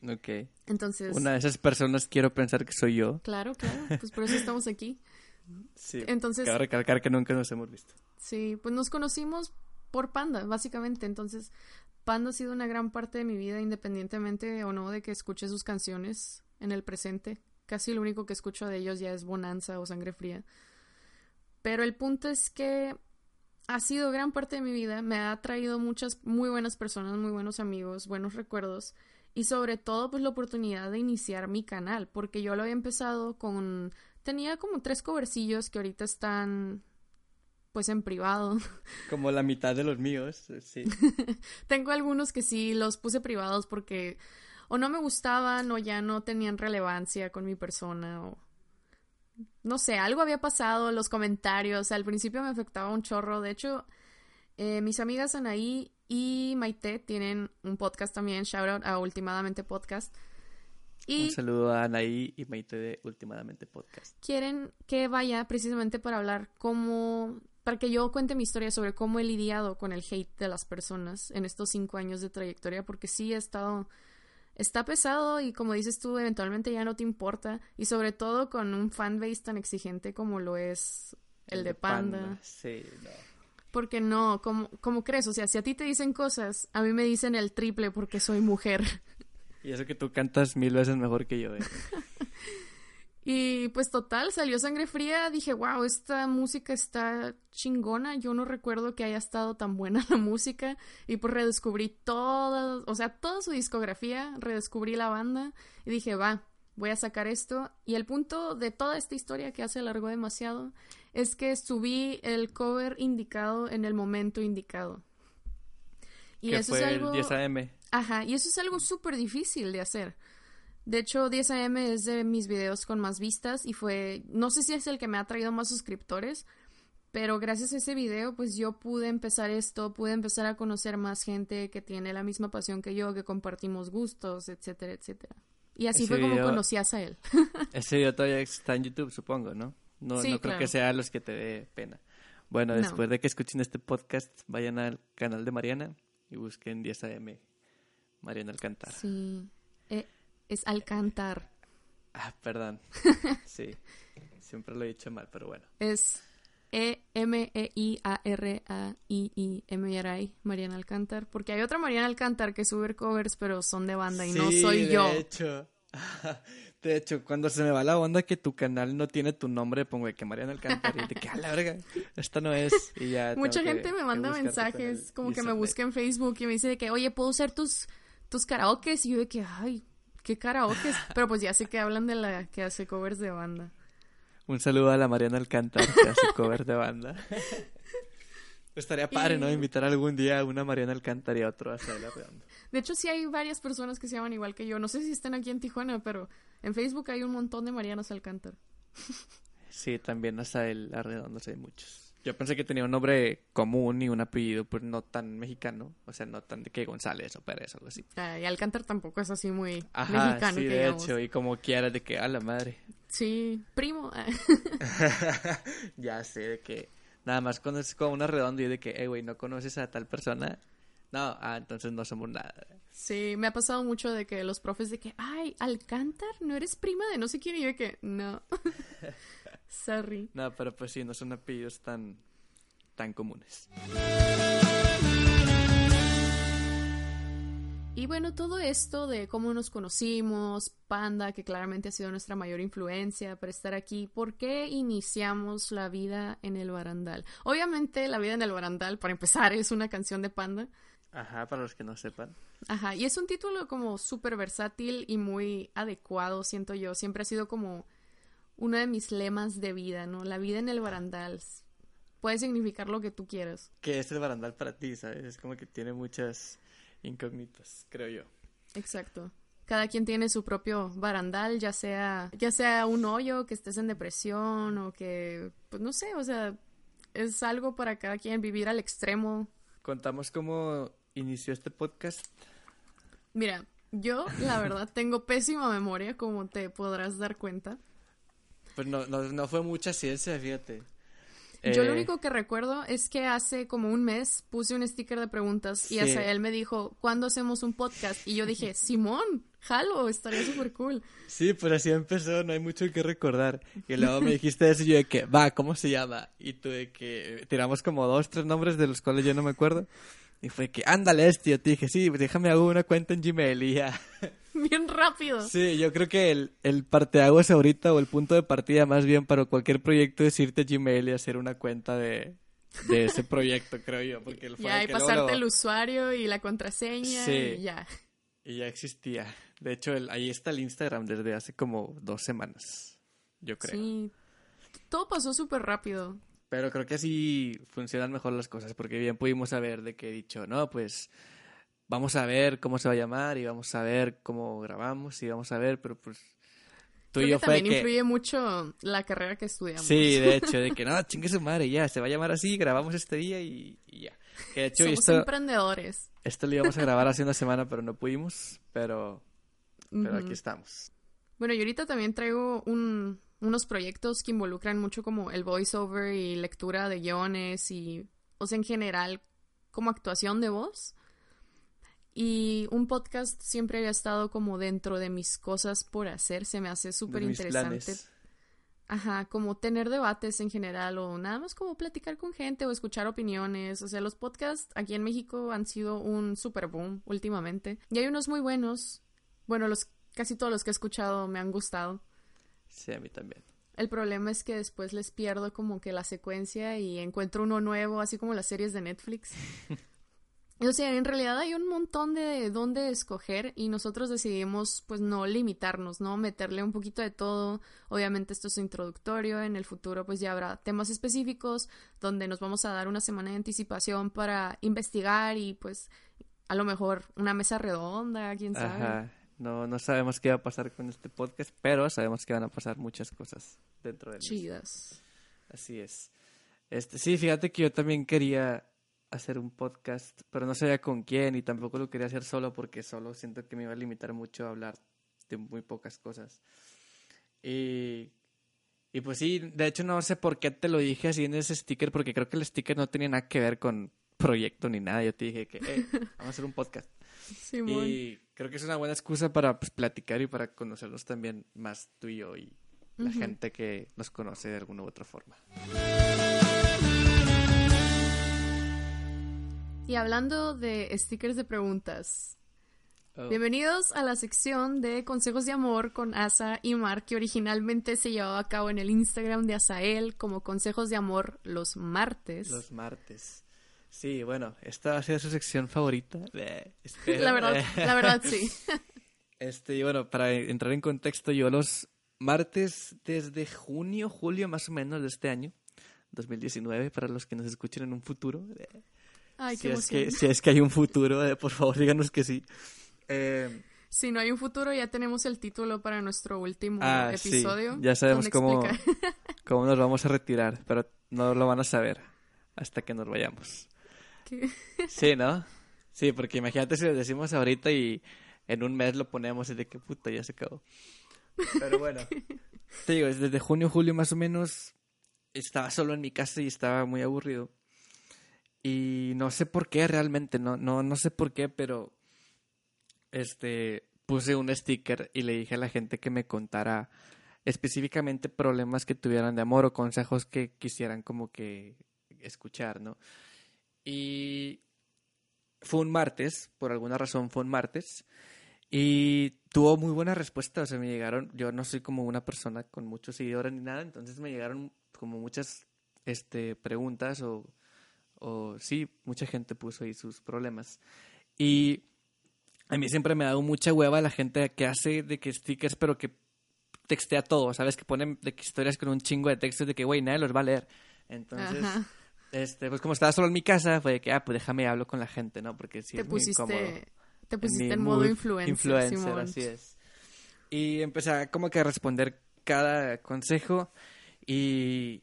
Ok. Entonces. Una de esas personas quiero pensar que soy yo. Claro, claro. Pues por eso estamos aquí. [LAUGHS] Sí. Entonces. Cabe recalcar que nunca nos hemos visto. Sí, pues nos conocimos por Panda, básicamente. Entonces, Panda ha sido una gran parte de mi vida, independientemente o no de que escuche sus canciones en el presente. Casi lo único que escucho de ellos ya es Bonanza o Sangre Fría. Pero el punto es que ha sido gran parte de mi vida, me ha traído muchas muy buenas personas, muy buenos amigos, buenos recuerdos y sobre todo pues la oportunidad de iniciar mi canal, porque yo lo había empezado con tenía como tres covercillos que ahorita están pues en privado. [LAUGHS] Como la mitad de los míos, sí. [LAUGHS] Tengo algunos que sí los puse privados porque o no me gustaban o ya no tenían relevancia con mi persona o no sé, algo había pasado, los comentarios, al principio me afectaba un chorro, de hecho, eh, mis amigas Anaí y Maite tienen un podcast también, shout out a Ultimadamente Podcast. Y un saludo a Anaí y Maite de Ultimadamente Podcast. Quieren que vaya precisamente para hablar cómo, para que yo cuente mi historia sobre cómo he lidiado con el hate de las personas en estos cinco años de trayectoria, porque sí he estado está pesado y como dices tú, eventualmente ya no te importa. Y sobre todo con un fanbase tan exigente como lo es el, de Panda. Sí, no. Porque no, como, como crees, o sea, si a ti te dicen cosas, a mí me dicen el triple porque soy mujer. Y eso que tú cantas mil veces mejor que yo, eh. [LAUGHS] Y pues total, salió sangre fría, dije, wow, esta música está chingona, yo no recuerdo que haya estado tan buena [LAUGHS] la música y pues redescubrí toda, o sea, toda su discografía, redescubrí la banda y dije, va, voy a sacar esto y el punto de toda esta historia que hace alargó demasiado es que subí el cover indicado en el momento indicado. Y eso es algo... el 10 AM. Ajá, y eso es algo súper difícil de hacer. De hecho, 10 AM es de mis videos con más vistas y fue, no sé si es el que me ha traído más suscriptores, pero gracias a ese video, pues yo pude empezar esto, pude empezar a conocer más gente que tiene la misma pasión que yo, que compartimos gustos, etcétera, etcétera. Y así fue como conocías a él. [LAUGHS] ese video todavía está en YouTube, supongo, ¿no? No, no creo que sea los que te dé pena. Bueno, después de que escuchen este podcast, vayan al canal de Mariana y busquen 10 AM Mariana Alcantar. Sí. Eh, es Alcantar. Ah, perdón. [LAUGHS] Sí, siempre lo he dicho mal, pero bueno. Es E-M-E-I-A-R-A-I-I-M-R-I, Mariana Alcantar. Porque hay otra Mariana Alcantar que sube covers, pero son de banda y no soy yo. De hecho. [LAUGHS] De hecho, cuando se me va la onda que tu canal no tiene tu nombre, pongo que Mariana Alcantar y de que a la verga, esta no es. Y ya Mucha gente me manda mensajes, como que me busca en Facebook y me dice de que, oye, ¿puedo usar tus, tus karaokes? Y yo de que, ay, ¿Qué karaoke? [LAUGHS] Pero pues ya sé que hablan de la que hace covers de banda. Un saludo a la Mariana Alcántara que hace [LAUGHS] covers de banda. [LAUGHS] estaría padre, ¿no? Invitar algún día a una Mariana Alcántara y a otro a hacer la redonda. De hecho, sí hay varias personas que se llaman igual que yo. No sé si están aquí en Tijuana, pero en Facebook hay un montón de Marianas Alcántara. sí, también hasta el Arredondo hay muchos. Yo pensé que tenía un nombre común y un apellido, pues no tan mexicano. O sea, no tan de que González o Pérez o algo así. Ah, y Alcántar tampoco es así muy mexicano. Sí, de hecho, y como quiera, de que a la madre. Sí, primo. [LAUGHS] ya sé, de que nada más cuando es como una redonda y de que, hey, güey, no conoces a tal persona. No, ah, entonces no somos nada. Sí, me ha pasado mucho de que los profes de que, ay, Alcántar, ¿no eres prima de no sé quién? Y yo de que, no. [LAUGHS] Sorry. No, pero pues sí, no son apellidos tan, tan comunes. Y bueno, todo esto de cómo nos conocimos, Panda, que claramente ha sido nuestra mayor influencia para estar aquí, ¿por qué iniciamos la vida en el barandal? Obviamente, la vida en el barandal, para empezar, es una canción de Panda. Ajá, para los que no sepan. Ajá, y es un título como súper versátil y muy adecuado, siento yo. Siempre ha sido como uno de mis lemas de vida, ¿no? La vida en el barandal. Puede significar lo que tú quieras. ¿Qué es el barandal para ti, sabes? Es como que tiene muchas incógnitas, creo yo. Exacto. Cada quien tiene su propio barandal, ya sea, ya sea un hoyo, que estés en depresión o que, pues no sé, o sea, es algo para cada quien vivir al extremo. Contamos cómo inició este podcast. Mira, yo la verdad tengo pésima memoria, como te podrás dar cuenta. Pues no, no, no fue mucha ciencia, fíjate. Yo lo Eh, único que recuerdo es que hace como un mes puse un sticker de preguntas y Sí. hasta él me dijo, ¿cuándo hacemos un podcast? Y yo dije, [LAUGHS] Simón, jalo, estaría súper cool. Sí, pues así empezó, no hay mucho que recordar. Y luego me dijiste eso y yo de que, va, ¿cómo se llama? Y tú de que tiramos como dos, tres nombres de los cuales yo no me acuerdo. Y fue que, ándale este, yo te dije, sí, déjame hago una cuenta en Gmail y ya. [LAUGHS] [LAUGHS] Bien rápido. Sí, yo creo que el, el parteaguas ahorita o el punto de partida más bien para cualquier proyecto es irte a Gmail y hacer una cuenta de, de ese proyecto, creo yo. Porque [LAUGHS] fue Ya, y luego pasarte el usuario y la contraseña Sí. y ya. Y ya existía. De hecho, el- ahí está el Instagram desde hace como dos semanas, yo creo. Sí. Todo pasó súper rápido. Pero creo que así funcionan mejor las cosas, porque bien pudimos saber de que he dicho, no, pues vamos a ver cómo se va a llamar y vamos a ver cómo grabamos y vamos a ver, pero pues tú Creo y yo que fue también que... influye mucho la carrera que estudiamos. Sí, de [LAUGHS] hecho, de que no, chingue su madre, ya, se va a llamar así, grabamos este día y, y ya. Que de hecho, Somos esto, emprendedores. esto lo íbamos a grabar hace una semana, pero no pudimos, pero, pero Ujú. aquí estamos. Bueno, y ahorita también traigo un- unos proyectos que involucran mucho como el voiceover y lectura de guiones y, o sea, en general, como actuación de voz. Y un podcast siempre había estado como dentro de mis cosas por hacer, se me hace súper interesante. Ajá, como tener debates en general o nada más como platicar con gente o escuchar opiniones. O sea, los podcasts aquí en México han sido un super boom últimamente. Y hay unos muy buenos. Bueno, los casi todos los que he escuchado me han gustado. Sí, a mí también. El problema es que después les pierdo como que la secuencia y encuentro uno nuevo, así como las series de Netflix. [LAUGHS] O sea, en realidad hay un montón de dónde escoger y nosotros decidimos pues no limitarnos, ¿no? Meterle un poquito de todo. Obviamente esto es introductorio, en el futuro pues ya habrá temas específicos donde nos vamos a dar una semana de anticipación para investigar y pues a lo mejor una mesa redonda, quién sabe. Ajá. No, no sabemos qué va a pasar con este podcast, pero sabemos que van a pasar muchas cosas dentro de él. Chidas. Así es. Este, sí, fíjate que yo también quería hacer un podcast, pero no sabía con quién y tampoco lo quería hacer solo porque solo siento que me iba a limitar mucho a hablar de muy pocas cosas. Y, y pues sí, de hecho no sé por qué te lo dije así en ese sticker, porque creo que el sticker no tenía nada que ver con proyecto ni nada. Yo te dije que "Eh, [LAUGHS] vamos a hacer un podcast. Simón. Y creo que es una buena excusa para pues, platicar y para conocerlos también más tú y yo y la gente que nos conoce de alguna u otra forma. Y hablando de stickers de preguntas, Oh. bienvenidos a la sección de consejos de amor con Asa y Mar, que originalmente se llevaba a cabo en el Instagram de Asael como consejos de amor los martes. Los martes. Sí, bueno, esta va a ser su sección favorita. Eh. [LAUGHS] La verdad, la verdad sí. [LAUGHS] Este, y bueno, para entrar en contexto, yo los martes desde junio, julio más o menos de este año, 2019, para los que nos escuchen en un futuro. Ay, si, qué es que, si es que hay un futuro, eh, por favor díganos que sí. Eh, Si no hay un futuro, ya tenemos el título para nuestro último Ah, sí. episodio. Ya sabemos cómo- [LAUGHS] cómo nos vamos a retirar, pero no lo van a saber hasta que nos vayamos. que- Sí, ¿no? Sí, porque imagínate si lo decimos ahorita y en un mes lo ponemos y de qué puta ya se acabó. Pero bueno, [LAUGHS] te digo, desde junio, julio más o menos estaba solo en mi casa y estaba muy aburrido. Y no sé por qué realmente, no, no, no sé por qué, pero este puse un sticker y le dije a la gente que me contara específicamente problemas que tuvieran de amor o consejos que quisieran como que escuchar, ¿no? Y fue un martes, por alguna razón fue un martes, y tuvo muy buena respuesta, o sea, me llegaron, yo no soy como una persona con muchos seguidores ni nada, entonces me llegaron como muchas este, preguntas o, o sí, mucha gente puso ahí sus problemas. Y a mí siempre me ha dado mucha hueva la gente que hace de que stickers, pero que textea todo, ¿sabes? Que ponen de que historias con un chingo de textos de que, güey, nadie los va a leer. Entonces, Ajá. este, pues como estaba solo en mi casa, fue de que, ah, pues déjame hablo con la gente, ¿no? Porque sí te es muy incómodo. pusiste, te pusiste en modo influencer, influencer, Simón. así es. Y empecé a como que a responder cada consejo y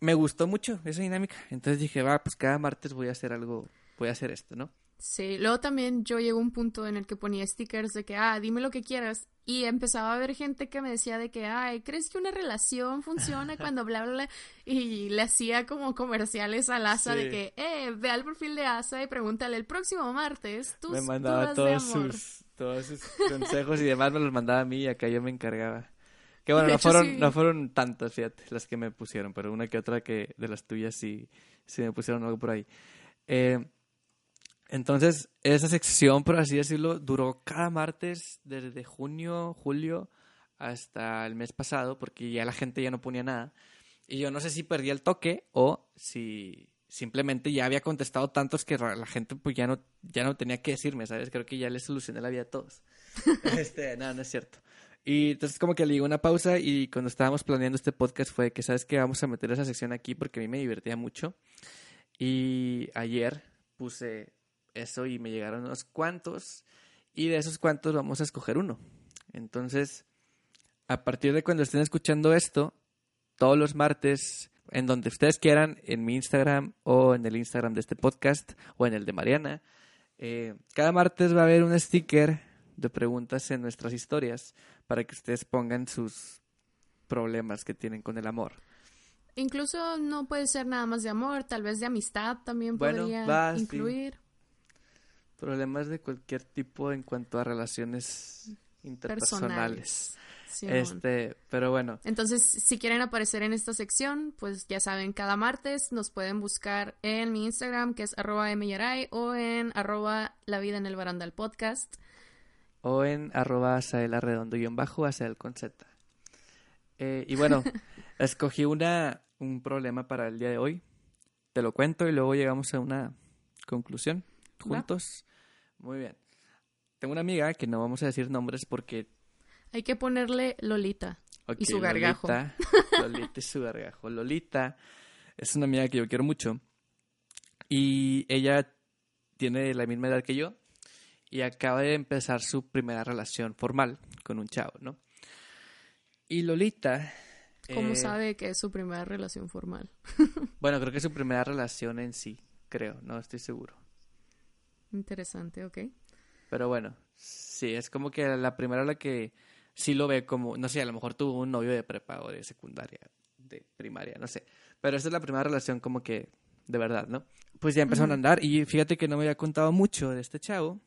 me gustó mucho esa dinámica. Entonces dije, va, pues cada martes voy a hacer algo, voy a hacer esto, ¿no? Sí, luego también yo llegó a un punto en el que ponía stickers de que, ah, dime lo que quieras. Y empezaba a ver gente que me decía de que, ay, ¿crees que una relación funciona [LAUGHS] cuando bla, bla, bla? Y le hacía como comerciales al Asa Sí. de que, eh, ve al perfil de Asa y pregúntale el próximo martes tus me mandaba dudas de todos amor. sus, todos sus consejos y demás me los mandaba a mí y acá yo me encargaba. Que bueno, De no hecho, fueron, sí. no fueron tantas, fíjate, las que me pusieron, pero una que otra que de las tuyas sí, sí me pusieron algo por ahí. Eh, entonces, esa sección, por así decirlo, duró cada martes desde junio, julio hasta el mes pasado, porque ya la gente ya no ponía nada. Y yo no sé si perdí el toque o si simplemente ya había contestado tantos que la gente pues ya no, ya no tenía que decirme, ¿sabes? Creo que ya les solucioné la vida a todos. [LAUGHS] este, no, no es cierto. Y entonces como que le digo una pausa y cuando estábamos planeando este podcast fue que, ¿sabes qué? Vamos a meter esa sección aquí porque a mí me divertía mucho. Y ayer puse eso y me llegaron unos cuantos y de esos cuantos vamos a escoger uno. Entonces, a partir de cuando estén escuchando esto, todos los martes, en donde ustedes quieran, en mi Instagram o en el Instagram de este podcast o en el de Mariana, eh, cada martes va a haber un sticker de preguntas en nuestras historias para que ustedes pongan sus problemas que tienen con el amor. Incluso no puede ser nada más de amor, tal vez de amistad también Bueno, podría va, sí. incluir. Problemas de cualquier tipo en cuanto a relaciones interpersonales. Personales. Simón. Este, pero bueno, Entonces, si quieren aparecer en esta sección, pues ya saben, cada martes nos pueden buscar en mi Instagram, que es arroba myaray, o en arroba la vida en el barandal podcast. O en arroba Asael Arredondo guion bajo, Asael con Z. Eh, y bueno, [LAUGHS] escogí una, un problema para el día de hoy. Te lo cuento y luego llegamos a una conclusión juntos. Muy bien. Tengo una amiga que no vamos a decir nombres porque... Hay que ponerle Lolita. Y su gargajo. Lolita, [LAUGHS] Lolita y su gargajo. Lolita es una amiga que yo quiero mucho y ella tiene la misma edad que yo y acaba de empezar su primera relación formal con un chavo, ¿no? Y Lolita... ¿Cómo eh, sabe que es su primera relación formal? [LAUGHS] Bueno, creo que es su primera relación en sí, creo, no estoy seguro. Interesante, ok. Pero bueno, sí, es como que la primera la que sí lo ve como, no sé, a lo mejor tuvo un novio de prepa o de secundaria, de primaria, no sé. Pero esta es la primera relación como que de verdad, ¿no? Pues ya empezaron a andar y fíjate que no me había contado mucho de este chavo.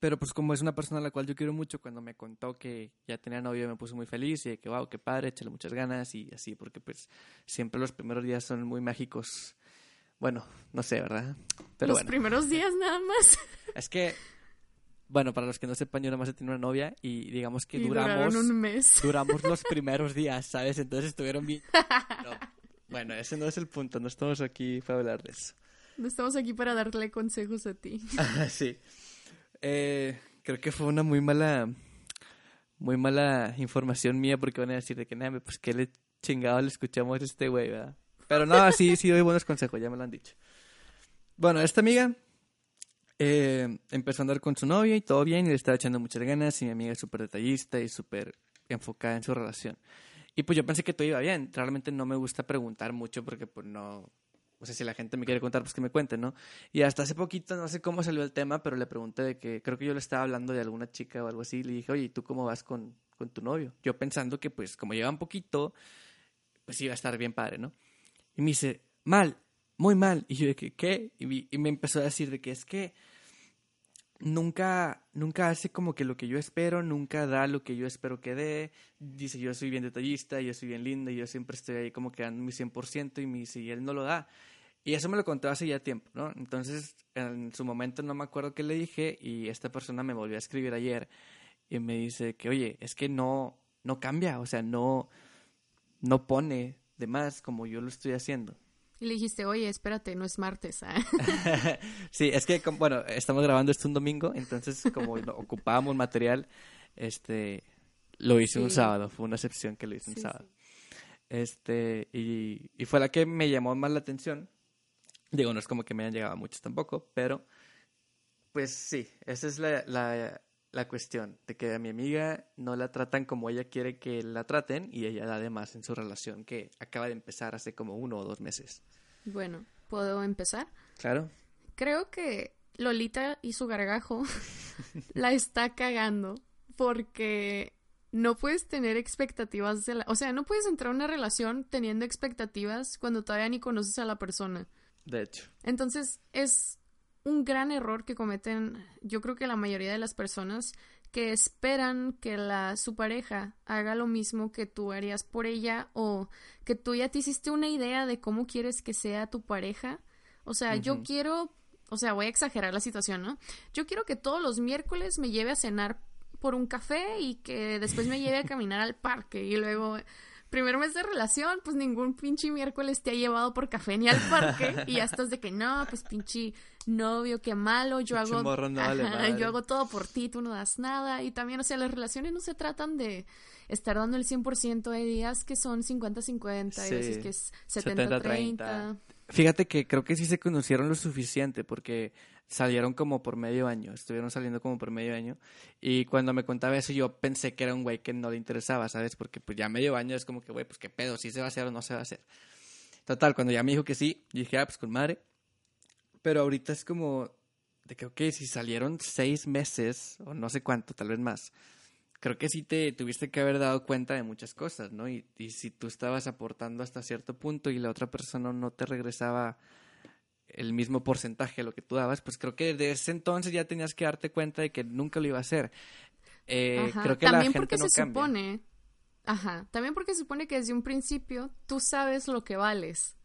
Pero pues como es una persona a la cual yo quiero mucho, cuando me contó que ya tenía novio me puso muy feliz y de que wow, qué padre, échale muchas ganas y así, porque pues siempre los primeros días son muy mágicos. Bueno, no sé, ¿verdad? Pero Los bueno. primeros días nada más. [LAUGHS] Es que, bueno, para los que no sepan, yo nada más he tenido una novia y digamos que y duramos, un mes. [LAUGHS] duramos los primeros días, ¿sabes? Entonces estuvieron bien. No, bueno, ese no es el punto, no estamos aquí para hablar de eso. No estamos aquí para darle consejos a ti. [LAUGHS] sí. Eh, creo que fue una muy mala, muy mala información mía porque van a decir de que nada, pues que le chingado le escuchamos a este güey, ¿verdad? Pero no, sí, sí doy buenos consejos, ya me lo han dicho. Bueno, esta amiga eh, empezó a andar con su novia y todo bien y le estaba echando muchas ganas y mi amiga es súper detallista y súper enfocada en su relación. Y pues yo pensé que todo iba bien. Realmente no me gusta preguntar mucho porque pues no... O sea, si la gente me quiere contar, pues que me cuente, ¿no? Y hasta hace poquito, no sé cómo salió el tema, pero le pregunté de que creo que yo le estaba hablando de alguna chica o algo así. Y le dije, oye, ¿y tú cómo vas con, con tu novio? Yo pensando que pues como llevan poquito, pues iba a estar bien padre, ¿no? Y me dice, mal, muy mal. Y yo de que, ¿qué? Y, y me empezó a decir de que es que nunca, nunca hace como que lo que yo espero, nunca da lo que yo espero que dé. Dice, yo soy bien detallista, yo soy bien linda, y yo siempre estoy ahí como que dando mi 100% y dice, y él no lo da. Y eso me lo contó hace ya tiempo, ¿no? Entonces, en su momento no me acuerdo qué le dije y esta persona me volvió a escribir ayer y me dice que, oye, es que no, no cambia, o sea, no, no pone de más como yo lo estoy haciendo. Y le dijiste, oye, espérate, no es martes. ¿ah? [LAUGHS] sí, es que, bueno, estamos grabando esto un domingo, entonces como ocupábamos material, este, lo hice un sábado, fue una excepción que lo hice un sábado. Este, y, y, fue la que me llamó más la atención. Digo, no es como que me hayan llegado muchos tampoco, pero pues sí, esa es la, la, la, cuestión, de que a mi amiga no la tratan como ella quiere que la traten y ella da de más en su relación que acaba de empezar hace como uno o dos meses. Bueno, ¿puedo empezar? Claro. Creo que Lolita y su gargajo [LAUGHS] la está cagando porque no puedes tener expectativas de la... O sea, no puedes entrar a una relación teniendo expectativas cuando todavía ni conoces a la persona. De hecho. Entonces, es un gran error que cometen, yo creo que la mayoría de las personas que esperan que la su pareja haga lo mismo que tú harías por ella o que tú ya te hiciste una idea de cómo quieres que sea tu pareja. O sea, yo quiero, o sea, voy a exagerar la situación, ¿no? Yo quiero que todos los miércoles me lleve a cenar por un café y que después me lleve a caminar al parque y luego primer mes de relación, pues ningún pinche miércoles te ha llevado por café ni al parque [LAUGHS] y ya estás de que no, pues pinche novio, qué malo, yo hago yo hago todo por ti, tú no das nada y también, o sea, las relaciones no se tratan de estar dando el 100% de días que son 50-50 y veces que es 70-30. Fíjate que creo que sí se conocieron lo suficiente porque salieron como por medio año, estuvieron saliendo como por medio año. Y cuando me contaba eso, yo pensé que era un güey que no le interesaba, ¿sabes? Porque pues ya medio año es como que, güey, pues qué pedo, si se va a hacer o no se va a hacer. Total, cuando ya me dijo que sí, dije, ah, pues con madre. Pero ahorita es como de que, ok, si salieron seis meses, o no sé cuánto, tal vez más, creo que sí te tuviste que haber dado cuenta de muchas cosas, ¿no? Y, y si tú estabas aportando hasta cierto punto y la otra persona no te regresaba el mismo porcentaje de lo que tú dabas, pues creo que desde ese entonces ya tenías que darte cuenta de que nunca lo iba a hacer. Eh, creo que También la porque se supone, ajá, también porque se supone que desde un principio tú sabes lo que vales.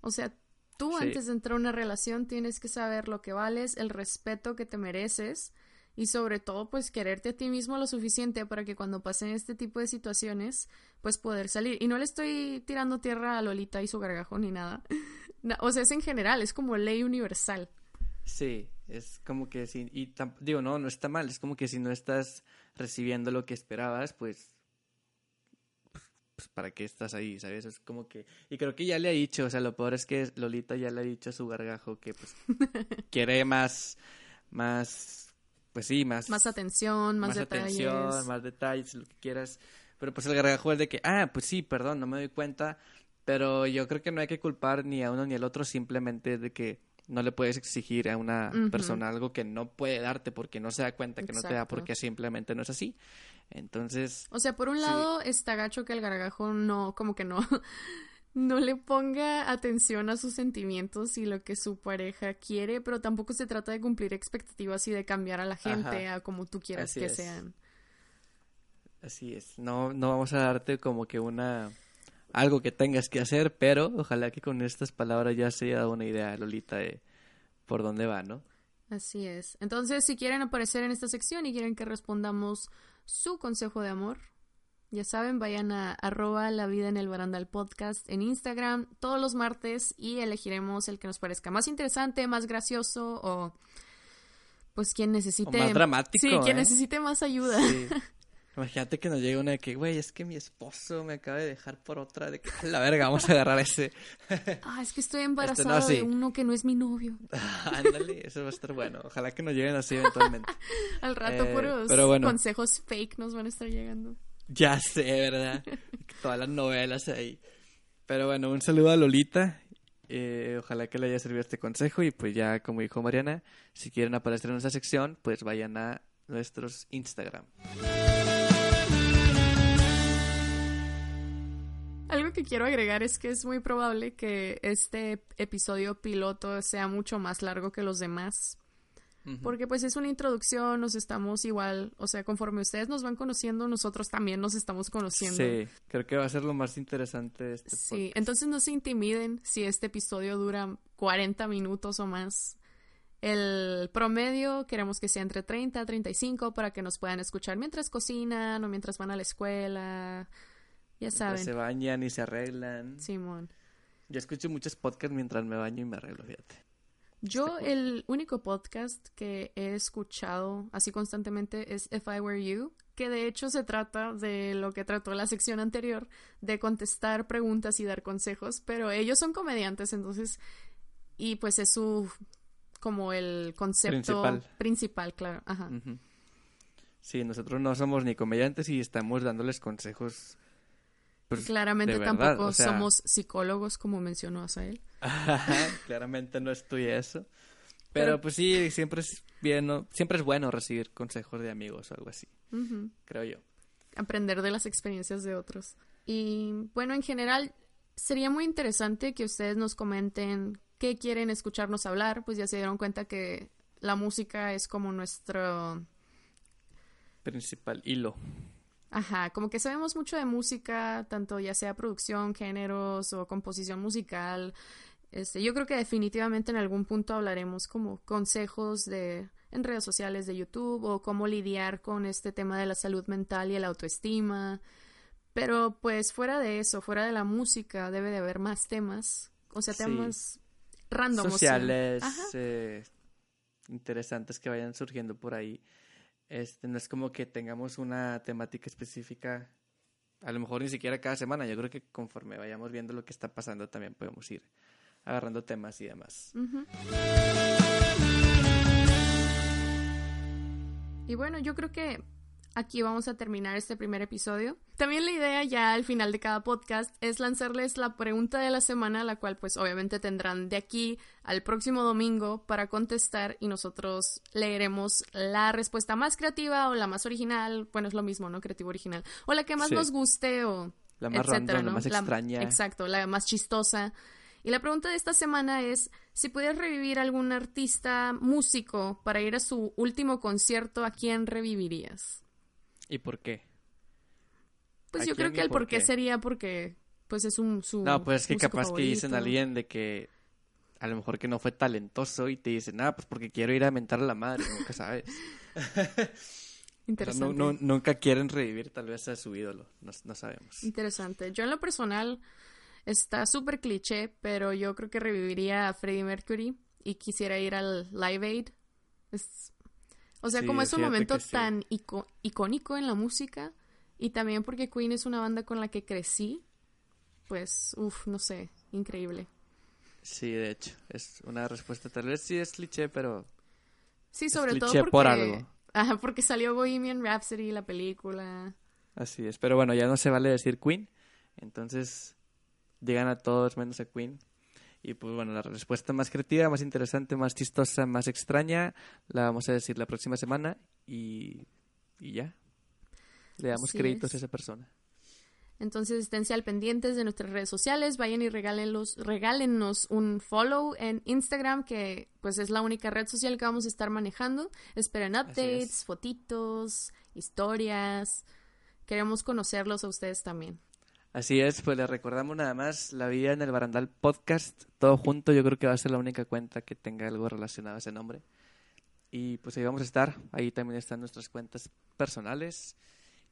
O sea, tú antes de entrar a una relación tienes que saber lo que vales, el respeto que te mereces y sobre todo pues quererte a ti mismo lo suficiente para que cuando pasen este tipo de situaciones pues poder salir. Y no le estoy tirando tierra a Lolita y su gargajo ni nada. O sea, es en general, es como ley universal. Sí, es como que si, y digo, no, no está mal, es como que si no estás recibiendo lo que esperabas, pues, pues, ¿para qué estás ahí? ¿Sabes? Es como que, y creo que ya le ha dicho, o sea, lo peor es que Lolita ya le ha dicho a su gargajo que, pues, [LAUGHS] quiere más, más, pues sí, más. Más atención, más, más detalles. atención, más detalles, lo que quieras. Pero pues el gargajo es de que, ah, pues sí, perdón, no me doy cuenta, pero yo creo que no hay que culpar ni a uno ni al otro, simplemente de que no le puedes exigir a una persona algo que no puede darte porque no se da cuenta que no te da porque simplemente no es así. Entonces... O sea, por un lado está gacho que el gargajo no, como que no, [LAUGHS] no le ponga atención a sus sentimientos y lo que su pareja quiere, pero tampoco se trata de cumplir expectativas y de cambiar a la gente a como tú quieras que sean. Así es, no, no vamos a darte como que una algo que tengas que hacer, pero ojalá que con estas palabras ya se haya dado una idea, Lolita, de por dónde va, ¿no? Así es. Entonces, si quieren aparecer en esta sección y quieren que respondamos su consejo de amor, ya saben, vayan a arroba la vida en el barandal podcast en Instagram todos los martes y elegiremos el que nos parezca más interesante, más gracioso o pues quien necesite... más dramático. Sí, quien ¿eh? necesite más ayuda. Sí. [LAUGHS] Imagínate que nos llegue una de que, güey, es que mi esposo me acaba de dejar por otra, de que la verga, vamos a agarrar ese. [LAUGHS] ah, es que estoy este, embarazada de uno que no es mi novio. [LAUGHS] Ándale, eso va a estar bueno. Ojalá que nos lleguen así eventualmente. [LAUGHS] Al rato eh, puros consejos fake nos van a estar llegando. Ya sé, ¿verdad? Todas las novelas ahí. Pero bueno, un saludo a Lolita. Eh, ojalá que le haya servido este consejo y pues ya como dijo Mariana, si quieren aparecer en esa sección, pues vayan a nuestros Instagram. Algo que quiero agregar es que es muy probable que este episodio piloto sea mucho más largo que los demás. Porque pues es una introducción, nos estamos igual, o sea, conforme ustedes nos van conociendo, nosotros también nos estamos conociendo. Sí, creo que va a ser lo más interesante de este Sí, entonces no se intimiden si este episodio dura 40 minutos o más. El promedio queremos que sea entre 30 a 35 para que nos puedan escuchar mientras cocinan o mientras van a la escuela. Ya saben. se bañan y se arreglan. Simón. Yo escucho muchos podcasts mientras me baño y me arreglo, fíjate. Yo el único podcast que he escuchado así constantemente es If I Were You, que de hecho se trata de lo que trató la sección anterior, de contestar preguntas y dar consejos, pero ellos son comediantes, entonces, y pues es su, como el concepto Principal. principal, claro. Ajá. Sí, nosotros no somos ni comediantes y estamos dándoles consejos. Pues, Claramente verdad, tampoco o sea, somos psicólogos, como mencionó Asael. [LAUGHS] Claramente no estudié eso. Pero, Pero- pues sí, siempre es bien, ¿no? siempre es bueno recibir consejos de amigos o algo así, creo yo. aprender de las experiencias de otros. Y bueno, en general sería muy interesante que ustedes nos comenten qué quieren escucharnos hablar, pues ya se dieron cuenta que la música es como nuestro, Principal hilo. Ajá, como que sabemos mucho de música, tanto ya sea producción, géneros o composición musical. Este, yo creo que definitivamente en algún punto hablaremos como consejos de en redes sociales de YouTube o cómo lidiar con este tema de la salud mental y el autoestima. Pero pues fuera de eso, fuera de la música, debe de haber más temas, o sea, Sí. temas random. o sea. Sociales, eh, interesantes que vayan surgiendo por ahí. Este, no es como que tengamos una temática específica, a lo mejor ni siquiera cada semana. Yo creo que conforme vayamos viendo lo que está pasando, también podemos ir agarrando temas y demás. Y bueno, yo creo que aquí vamos a terminar este primer episodio. También la idea ya al final de cada podcast es lanzarles la pregunta de la semana, la cual pues obviamente tendrán de aquí al próximo domingo para contestar y nosotros leeremos la respuesta más creativa o la más original, bueno es lo mismo, ¿no? Creativo original, o la que más Sí. nos guste o La más etcétera, random, la más extraña. exacto, la más chistosa. Y la pregunta de esta semana es, si pudieras revivir algún artista músico para ir a su último concierto, ¿a quién revivirías? ¿Y por qué? Pues ¿A yo creo que el por qué sería porque pues es un su No, pues es que capaz que dicen a alguien de que a lo mejor que no fue talentoso y te dicen, ah, pues porque quiero ir a mentar a la madre, nunca sabes. [LAUGHS] O sea, Interesante. no- no- nunca quieren revivir tal vez a su ídolo, no, no sabemos. Interesante. Yo en lo personal está súper cliché, pero yo creo que reviviría a Freddie Mercury y quisiera ir al Live Aid. Es- o sea, Sí, como es un momento sí. tan ico- icónico en la música y también porque Queen es una banda con la que crecí, pues, uff, no sé, increíble. Sí, de hecho, es una respuesta tal vez sí es cliché, pero Sí, Es sobre todo cliché porque... por algo. Ajá, porque salió Bohemian Rhapsody, la película. así es. Pero bueno, ya no se vale decir Queen, entonces digan a todos menos a Queen. Y pues bueno, la respuesta más creativa, más interesante, más chistosa, más extraña, la vamos a decir la próxima semana y, y ya. Le damos Así créditos es. a esa persona. Entonces, esténse al pendientes de nuestras redes sociales, vayan y regálenlos, regálennos un follow en Instagram, que pues es la única red social que vamos a estar manejando. Esperen updates, es. fotitos, historias. Queremos conocerlos a ustedes también. Así es, pues les recordamos nada más la vida en el barandal podcast, todo junto, yo creo que va a ser la única cuenta que tenga algo relacionado a ese nombre. Y pues ahí vamos a estar, ahí también están nuestras cuentas personales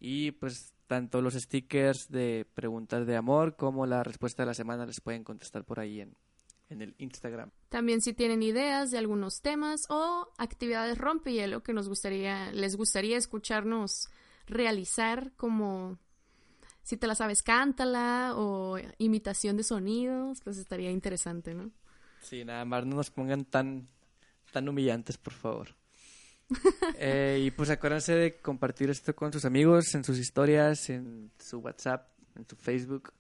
y pues tanto los stickers de preguntas de amor como la respuesta de la semana les pueden contestar por ahí en, en el Instagram. También si tienen ideas de algunos temas o actividades rompehielo que nos gustaría, les gustaría escucharnos realizar como si te la sabes, cántala o imitación de sonidos, pues estaría interesante, ¿no? Sí, nada más no nos pongan tan, tan humillantes, por favor. [LAUGHS] Eh, y pues acuérdense de compartir esto con sus amigos, en sus historias, en su WhatsApp, en su Facebook,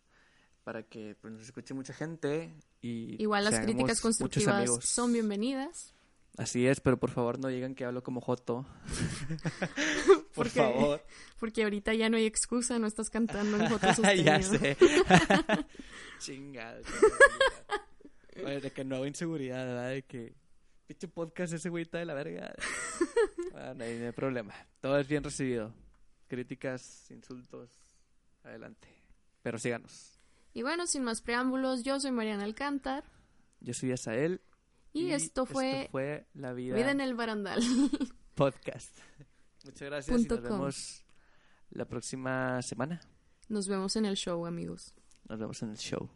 para que pues, nos escuche mucha gente. Y Igual las críticas constructivas son bienvenidas. Así es, pero por favor no digan que hablo como Joto. [LAUGHS] por Porque- favor. Porque ahorita ya no hay excusa, no estás cantando en fotos [LAUGHS] ya sé. [LAUGHS] Chingado. Oye, de que no hago inseguridad, ¿verdad? De que pinche podcast ese güey está de la verga. Ah, no, hay, no hay problema. Todo es bien recibido. Críticas, insultos, adelante. Pero síganos. Y bueno, sin más preámbulos, yo soy Mariana Alcántar Yo soy Asael. Y, esto fue, fue La Vida, Vida en el Barandal. [LAUGHS] Podcast. Muchas gracias y Punto nos com. vemos la próxima semana. Nos vemos en el show, amigos. Nos vemos en el show.